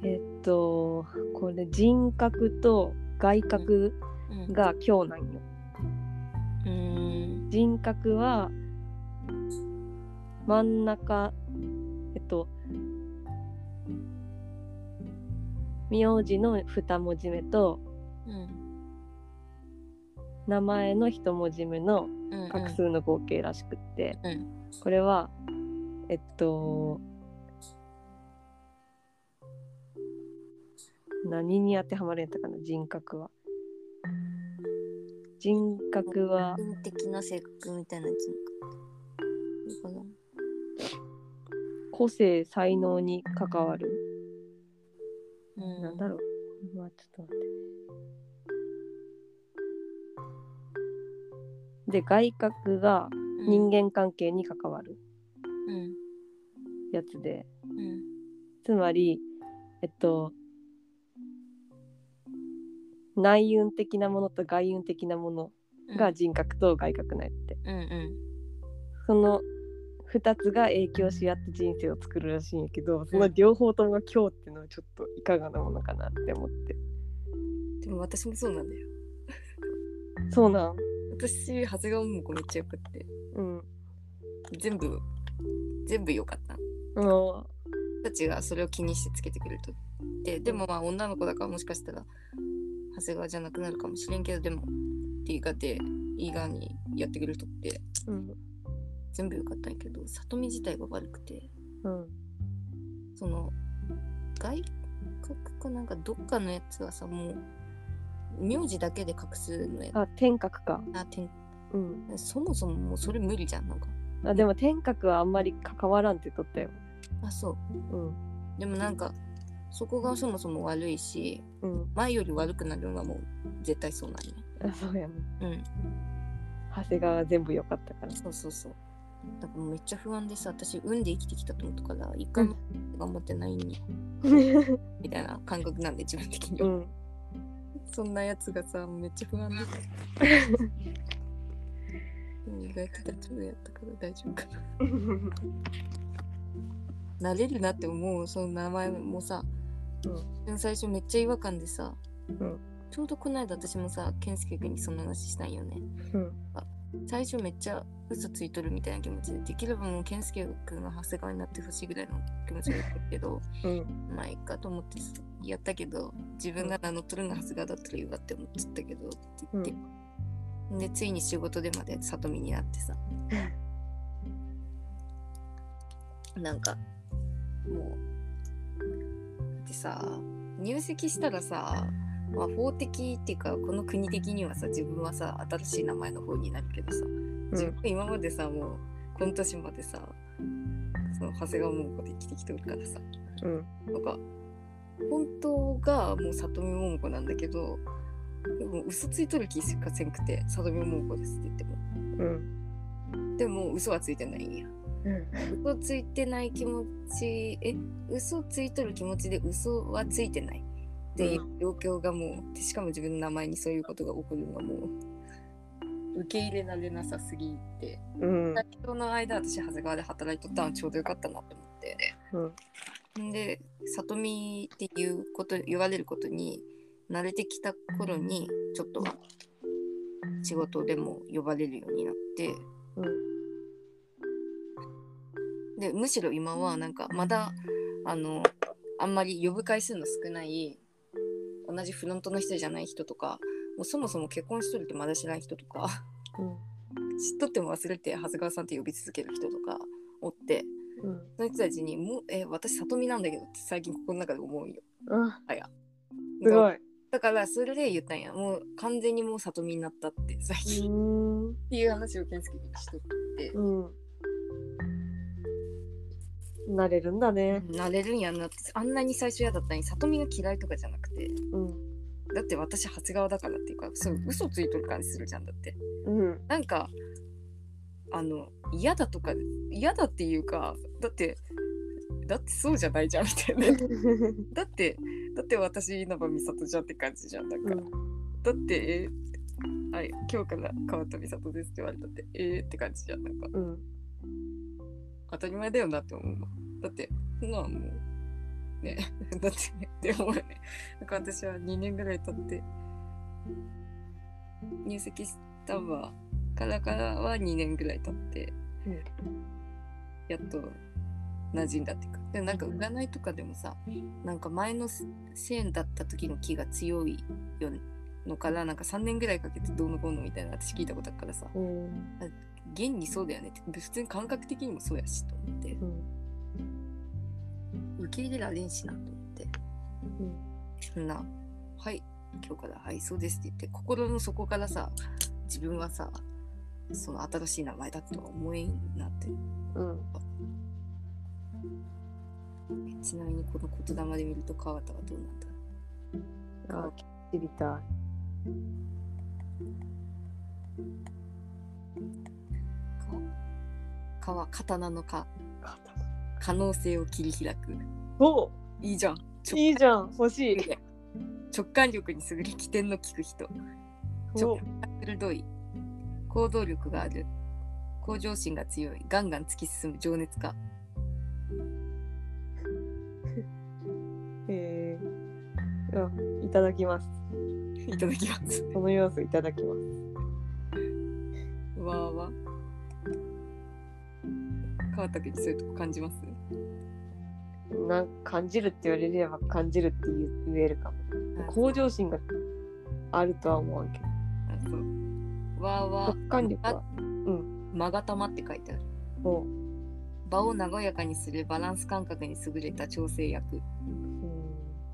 えっとこれ人格と外角うん。が今日なんよ。うん。人格は真ん中えっと名字の2文字目とうん。名前の1文字目のうん画数の合計らしくって、うん。これはえっと何に当てはまるんやったかな人格は人格は。運的な性格みたいな人格かな。個性才能に関わる、うん。なんだろう。まあちょっと待って。で外角が人間関係に関わる。うん。やつで、うん。つまりえっと内運的なものと外運的なものが人格と外角なんやって、うんうん。その2つが影響し合って人生を作るらしいんやけどその両方ともが今日っていうのはちょっといかがなものかなって思って。でも私もそうなんだよ。そうなん？私長谷川桃子めっちゃよくって。うん。全部全部良かった。うん。たちがそれを気にしてつけてくれると。ででもまあ女の子だからもしかしたら長谷川じゃなくなるかもしれんけどでもっていうかでいい側にやってくれる人ってうん全部良かったんやけど里見自体が悪くてうんその外角かなんかどっかのやつはさもう名字だけで画数のや。つあ天角か。あてんうん。そもそももうそれ無理じゃんなんか。あでも天角はあんまり関わらんって言っとったよ。あそう。うん。でもなんかそこがそもそも悪いしうん。前より悪くなるのはもう絶対そうなんねあそうやねうん。長谷川は全部良かったから。そうそうそう。だからもうめっちゃ不安でさ私運で生きてきたと思ったから一回も頑張ってないんに みたいな感覚なんで自分的には、うん。そんなやつがさめっちゃ不安で意外と大丈夫やったから大丈夫かな。慣れるなって思うその名前もさ、うん。最初めっちゃ違和感でさ、うん。ちょうどこの間私もさ健介君にその話したんよね。うん。最初めっちゃ嘘ついとるみたいな気持ちでできればもう健介君が長谷川になってほしいぐらいの気持ちがあったけどうん。まあいいかと思ってさやったけど自分が名乗っとるのが長谷川だったらいいわって思っちゃったけどって言って、でついに仕事でまで里見になってさ。なんかもうでさ入籍したらさまあ法的っていうかこの国的にはさ自分はさ新しい名前の方になるけどさ自分今までさもうこの年までさその長谷川桃子で生きてきてるからさうん。なんか本当がもう里見桃子なんだけどでも嘘ついとる気しかせんくて里見桃子ですって言っても。うん。でも嘘はついてないんや。うん嘘ついてない気持ちえ嘘ついとる気持ちで嘘はついてないっていう状況がもうでしかも自分の名前にそういうことが起こるのがもう。受け入れられなさすぎて。うん。人の間私長谷川で働いとったのちょうどよかったなと思って。うん。んで里見っていうこと言われることに慣れてきた頃にちょっとは仕事でも呼ばれるようになってでむしろ今はなんかまだあのあんまり呼ぶ回数の少ない同じフロントの人じゃない人とかもうそもそも結婚しとるってまだ知らない人とかうん。知っとっても忘れて長谷川さんって呼び続ける人とかおってうん。その人たちにもう「え私里見なんだけど」って最近心の中で思うよ。ああや。すごい。だからそれで言ったんや。もう完全にもう里見になったって最う近、っんていう話を健介にしとって、うんなれるんだね。なれるんやな。ってあんなに最初嫌だったのに里見が嫌いとかじゃなくて。うん。だって私長谷川だからっていうかそう嘘ついとる感じするじゃんだって。うん。なんかあの嫌だとか嫌だっていうかだってだってそうじゃないじゃんみたいな。だってだって私稲葉美里じゃんって感じじゃんなんか、だってえー、はい今日から川田美里ですって言われたってえーって感じじゃんなんか、うん、当たり前だよなって思うだってそんなもうね だってねって思うよね。なんか私は2年ぐらい経って入籍したわからからは2年ぐらい経って、うん、やっと馴染んだっていうか。でもなんか占いとかでもさなんか前の線だった時の気が強いよのからなんか3年ぐらいかけてどうのこうのみたいな私聞いたことあるからさ、うん、現にそうだよね。って普通に感覚的にもそうやしと思って、うん、受け入れられんしなと思って、うん、なはい今日からはいそうですって言って心の底からさ自分はさその新しい名前だとは思えんなって、うん、ちなみにこの言霊で見ると川田はどうなんだ？あ知りたい川刀のか可能性を切り開くおいいじゃんいいじゃん欲しい直感力に優れ起点の利く人直感鋭い行動力がある向上心が強いガンガン突き進む情熱家えー、いただきますいただきますその要素いただきますわーわー川竹にそういうとこ感じます？なん感じるって言われれば感じるって言えるかも。向上心があるとは思わんけど。あそう。わーわー。直感力は。うん。まがたまって書いてある。場を和やかにするバランス感覚に優れた調整役、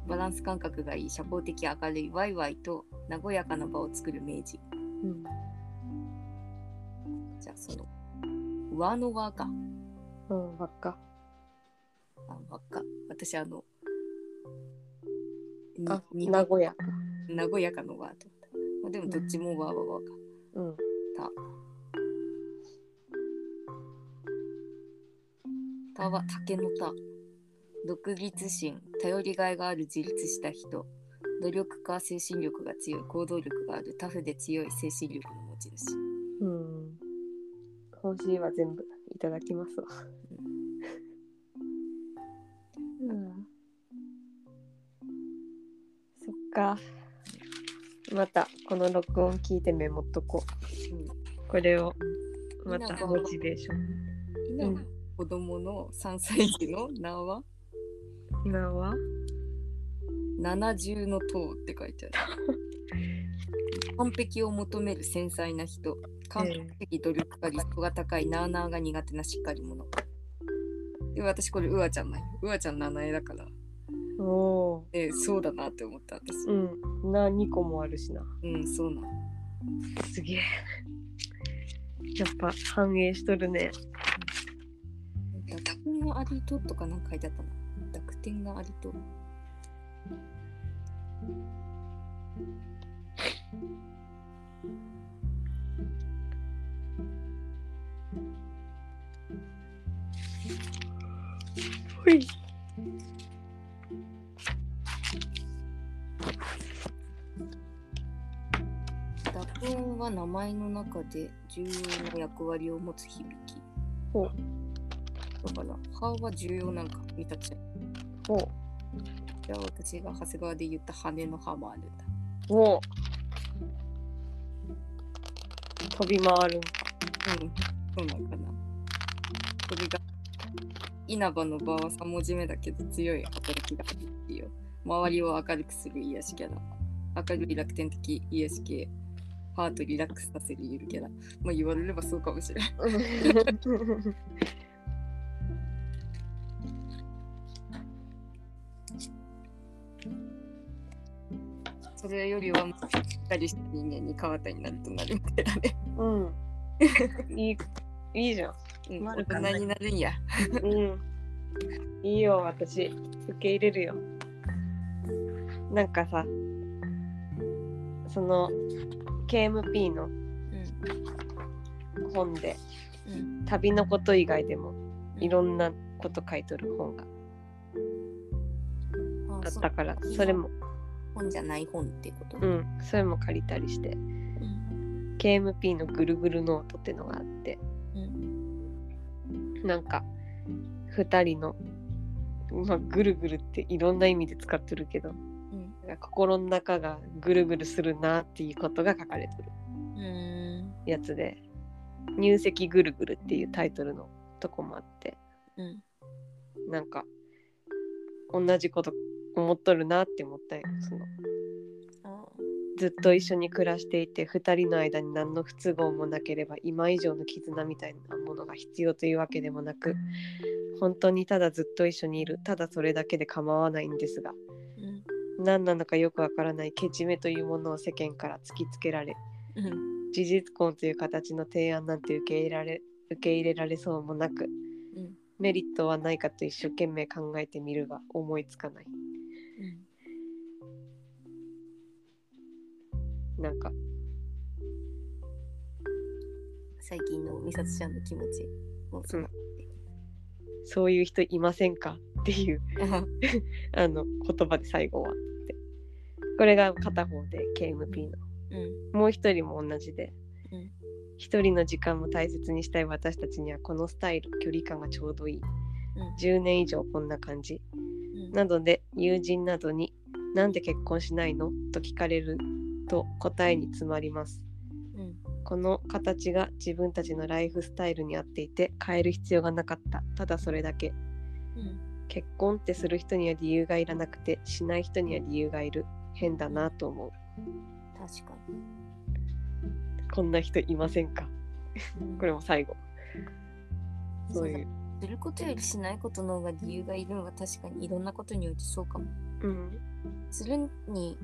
バランス感覚がいい社交的明るいワイワイと和やかな場を作る明治、うん、じゃあその和の和かうん輪っか。あ輪っか。私あのあ和やか和やかの和とまあ、でもどっちも和は和か。うん。た。たは竹の田独立心頼りがいがある自立した人。努力家精神力が強い。行動力がある。タフで強い精神力の持ち主。うん欲しいは全部いただきますわ。うん、そっか。またこの録音聞いてメモっとこう、うん、これをまたモチベーション、うん、子供の3歳児の名は？名は？七重の塔って書いてある。完璧を求める繊細な人、完璧的努力家、リスクが高い、なあなあが苦手なしっかり者。で、私これ、うわちゃんなんよ。うわちゃん七重だから。おお。えそうだなって思った私。うん。な、2個もあるしな。うん、そうなすげえ。やっぱ反映しとるね。濁点がありととかなんか書いてあったな。濁点がありと。ほい。濁音は名前の中で重要な役割を持つ響き。ほう。だから、歯は重要なんか、見たちゃほう。じゃあ私が長谷川で言った羽の歯もあるんだ。お飛び回るんか。うん、そうなんかな。これが稲葉の場は3文字目だけど強い働きがあるっていう。周りを明るくする癒しキャラ。明るい楽天的癒し系。ハートリラックスさせるゆるキャラ。まあ言われればそうかもしれない。それよりはしっかりした人間に川田になるとなるみたいだね。うん。いい、いいじゃん。うん、大人になるんや。うん。いいよ、私。受け入れるよ。なんかさ、その、KMP の本で、うん、旅のこと以外でも、いろんなこと書いとる本があったから、それも。本じゃない本っていうこと？うん。それも借りたりして。うん。KMP のぐるぐるノートってのがあって。うんなんか2人の、まあ、ぐるぐるっていろんな意味で使ってるけどうん。心の中がぐるぐるするなっていうことが書かれてるうん。やつで「入籍ぐるぐる」っていうタイトルのとこもあってうん。なんか同じこと思っとるなって思ったよその。あずっと一緒に暮らしていて2人の間に何の不都合もなければ今以上の絆みたいなものが必要というわけでもなく本当にただずっと一緒にいるただそれだけで構わないんですがうん。何なのかよくわからないけじめというものを世間から突きつけられうん事実婚という形の提案なんて受け入れられ受け入れられそうもなくうん。メリットはないかと一生懸命考えてみるが思いつかないなんか。最近の美里ちゃんの気持ちもそのそういう人いませんか？っていう。あの言葉で最後は。って。これが片方で KMP の。うん。もう一人も同じで。うん。一人の時間も大切にしたい。私たちにはこのスタイル距離感がちょうどいい。10年以上こんな感じ。うん。などで友人などに「なんで結婚しないの?」と聞かれると答えに詰まります。うん。この形が自分たちのライフスタイルに合っていて変える必要がなかった。ただそれだけ。うん。結婚ってする人には理由がいらなくてしない人には理由がいる。変だなと思う。確かに。こんな人いませんか？これも最後。そういう。することよりしないことの方が理由がいるのは確かにいろんなことにおいてそうかも。うん。するに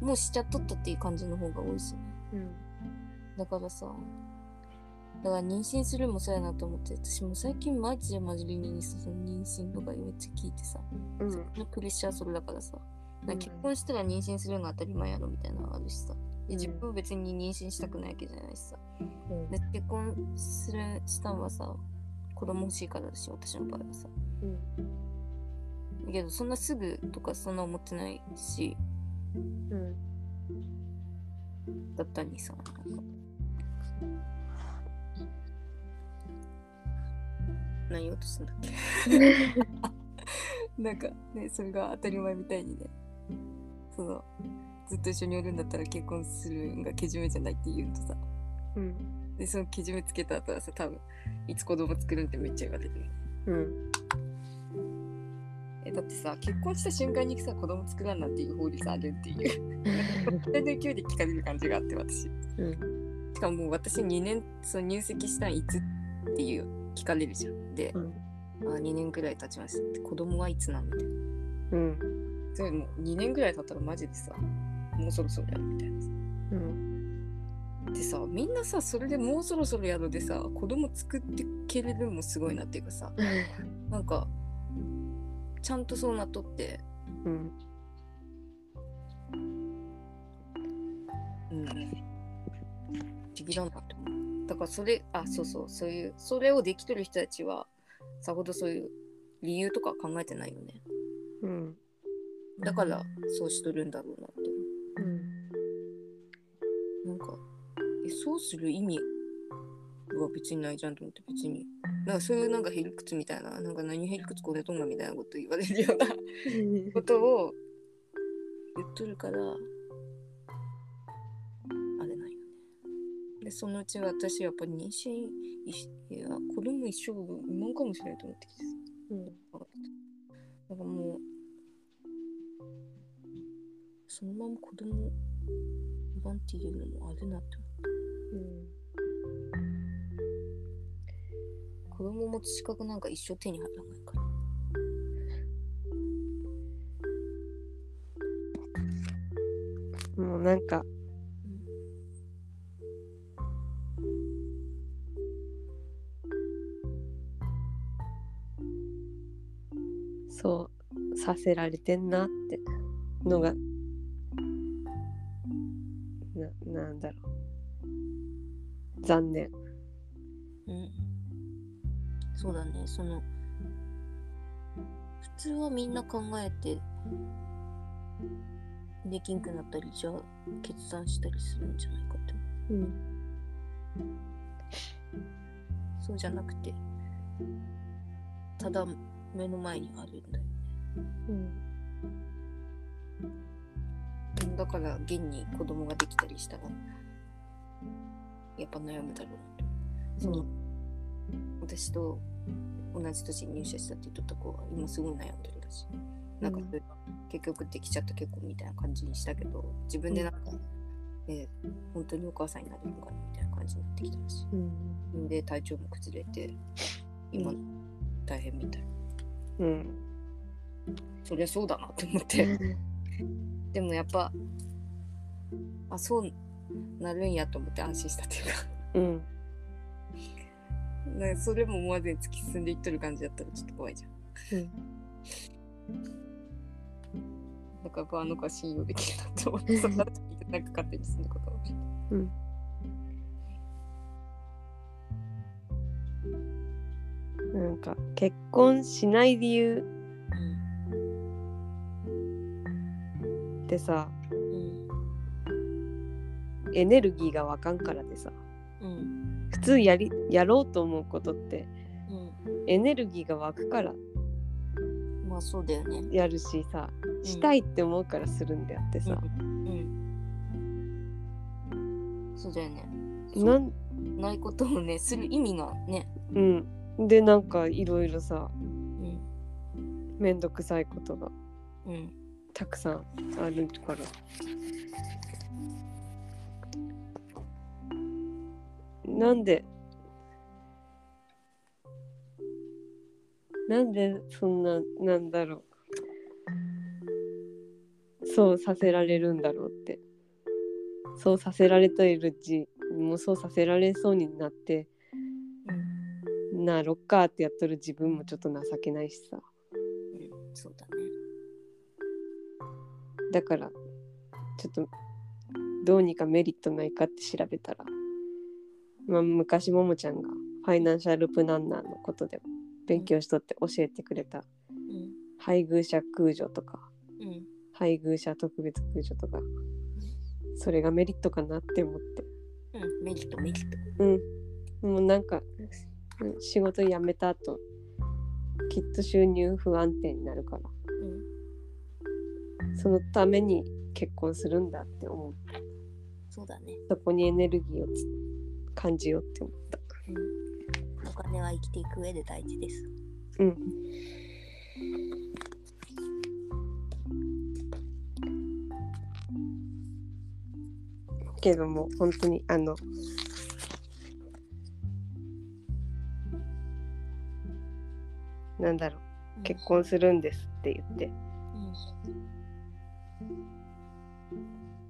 もうしちゃっとったっていう感じの方が多いしね。うん。だからさだから妊娠するもそうやなと思って私も最近マジでマジでにその妊娠とかめっちゃ聞いてさ、うん。そのプレッシャーそれだからさうん。なんか結婚したら妊娠するのが当たり前やろみたいなのあるしさ。でうん。自分は別に妊娠したくないわけじゃないしさ。うん。で結婚するしたんはさ子供欲しいからだし私の場合はさ。だけどそんなすぐとかそんな思ってないしうん。だったにさ何言おうとしたんだっけ？なんかねそれが当たり前みたいにねそのずっと一緒におるんだったら結婚するんがけじめじゃないって言うとさ。うん。でそのけじめつけた後はさ多分いつ子供作るんってめっちゃ言われて。るうんえだってさ結婚した瞬間にさ子供作らんなんていう法律あるっていう。大体勢いで聞かれる感じがあって私。うん。しかももう私2年その入籍したんいつっていう聞かれるじゃん。で、うん。あ2年くらい経ちましたって。子供はいつなんみたいな。うん。それもう2年くらい経ったらマジでさもうそろそろやるみたいなさ。うん。でさみんなさそれでもうそろそろやるでさ子供作ってけれるのもすごいなっていうかさ なんかちゃんとそうなっとって。うん。うん不思議だなって思う。だからそれあそうそう。そういうそれをできてる人たちはさほどそういう理由とか考えてないよね。うん。だからそうしとるんだろうなって。うん。なんかえそうする意味は別にないじゃんと思って別になんかそういうなんかへりくつみたいななんか何へりくつこねとんがみたいなこと言われるようなことを言っとるからあれなんよね。でそのうち私やっぱ妊娠いや子供一生分産まんかもしれないと思ってきてさ。うん。なんかもうそのまま子供産まんっていうのもあるなって思う子供持つ資格なんか一生手に入らないから。もうなんか。そうさせられてんなってのが。ななんだろう。残念。うんそうだね。その普通はみんな考えてできんくなったりじゃあ決断したりするんじゃないかってう。ん。そうじゃなくてただ目の前にあるんだようん。だから現に子供ができたりしたらやっぱ悩むだろうなとその、私と同じ年に入社したって言っとった子は今すごい悩んでるらしい。なんかそれが結局できちゃった結婚みたいな感じにしたけど自分でなんか、え本当にお母さんになれるのかなみたいな感じになってきたらしい。うん。で体調も崩れて今大変みたい。うん。そりゃそうだなって思って。でもやっぱあそうなるんやと思って安心したっていうか。うんなんかそれも思わずに突き進んでいっとる感じだったらちょっと怖いじゃん。うん。だかあの子は信用できるなって思ってそんなこと聞いてなんか勝手に進んだことかもしれない。うん。なんか結婚しない理由ってさうん。エネルギーがわかんからでさ。うん普通やりやろうと思うことってうん。エネルギーが湧くから。まあそうだよね。やるしさしたいって思うからするんであってさ、うん、うん、そうだよね。なんないことをねする意味がね。うん。でなんかいろいろさうん。めんどくさいことがうん。たくさんあるからなんで？なんでそんななんだろう。そうさせられるんだろうって。そうさせられているじもうそうさせられそうになってなろっかってやっとる自分もちょっと情けないしさ。うんそうだね。だからちょっとどうにかメリットないかって調べたら、まあ、昔ももちゃんがファイナンシャルプランナーのことで勉強しとって教えてくれたうん配偶者空女とかうん配偶者特別空女とかそれがメリットかなって思ってうん。メリットメリット。うん。もうなんかうん仕事辞めた後きっと収入不安定になるからうん。そのために結婚するんだって思う。そうだね。そこにエネルギーをつ感じようって思った。うん。お金は生きていく上で大事です。うん。けども本当にあのなんだろう結婚するんですって言って。うん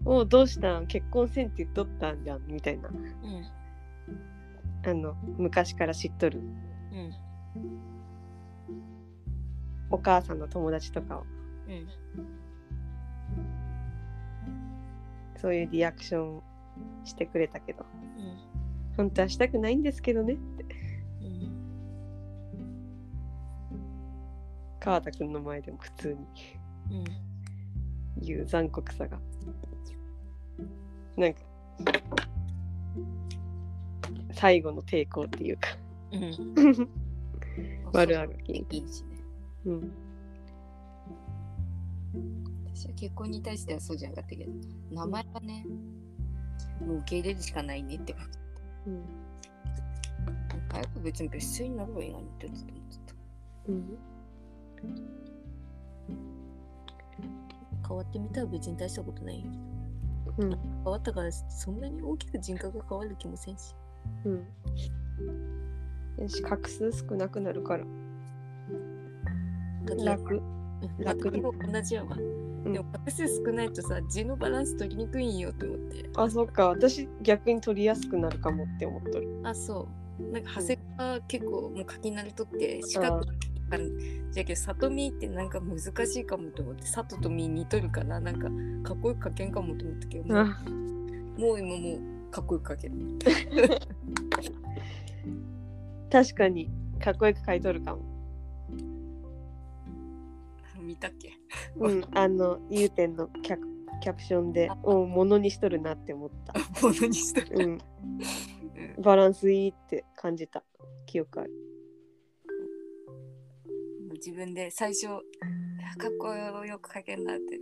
「おうどうしたん？結婚せんって言っとったんじゃん」みたいな。うんあの昔から知っとる。うん。お母さんの友達とかを。うん。そういうリアクションしてくれたけど。うん。本当はしたくないんですけどねって。うん。川田くんの前でも普通に。うん。言う残酷さが。なんか最後の抵抗っていうか。うん。悪あがきいいしねうん。私は結婚に対してはそうじゃなかったけど名前はねもう受け入れるしかないねって感じうん。早く別に別姓になればいいのにって思ってた。うん。変わってみたら別に大したことないよ。うん。変わったからそんなに大きく人格が変わる気もせんしうん。よし画数少なくなるから。楽楽。楽に。楽も同じやわ、ん。でも画数少ないとさ字のバランス取りにくいんよって思って。あそっか。私逆に取りやすくなるかもって思っとる。あそう。なんか長谷川結構もう書き慣れとって四角あじ。ゃけど里見ってなんか難しいかもと思って里とみ似とるからなんかかっこよく書けんかもと思ったけどもう今もうかっこよく書ける。確かに。かっこよく書いとるかも。見たっけ？うんあの祐天の脚キャプションでおものにしとるなって思った。ものにしとる、うん。うん。バランスいいって感じた。記憶ある。自分で最初かっこよく書けんなって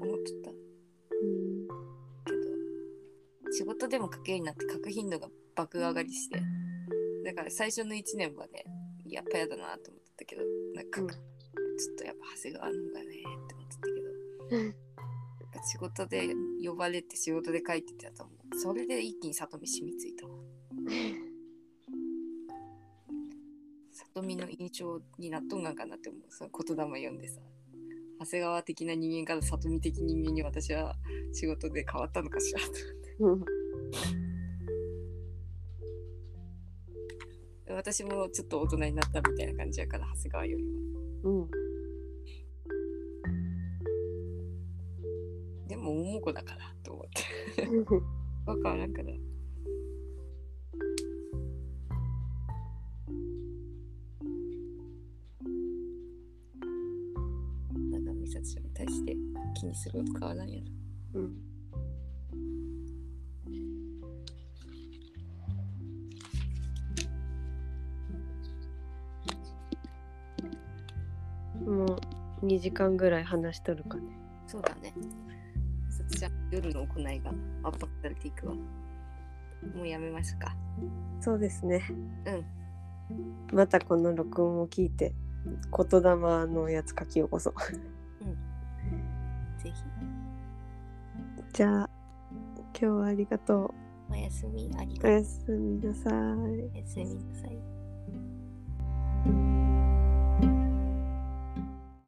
思っとった。けど仕事でも書くようになって書く頻度が爆上がりして。だから最初の1年はねやっぱやだなと思ってたけどなんか書く、ちょっとやっぱ長谷川の方がねって思ってたけど。うん。仕事で呼ばれて仕事で書いてたと思うそれで一気に里見染みついたわ。里見の印象になっとんがんかなって思うその言霊読んでさ。長谷川的な人間から里見的人間に私は仕事で変わったのかしらとうん私もちょっと大人になったみたいな感じやから長谷川よりはうんでも桃子だからと思って。わからんから。美咲ちゃんに対して気にすること変わらんやろ。うん。2時間ぐらい話しとるかね。そうだね。美咲ちゃん夜の行いが圧迫されていくわ。もうやめますか。そうですね。うん。またこの録音を聞いて言霊のやつ書き起こそう。ぜひ。じゃあ今日はありがとおやすみありうおがとう。やすみなさい。おやすみなさい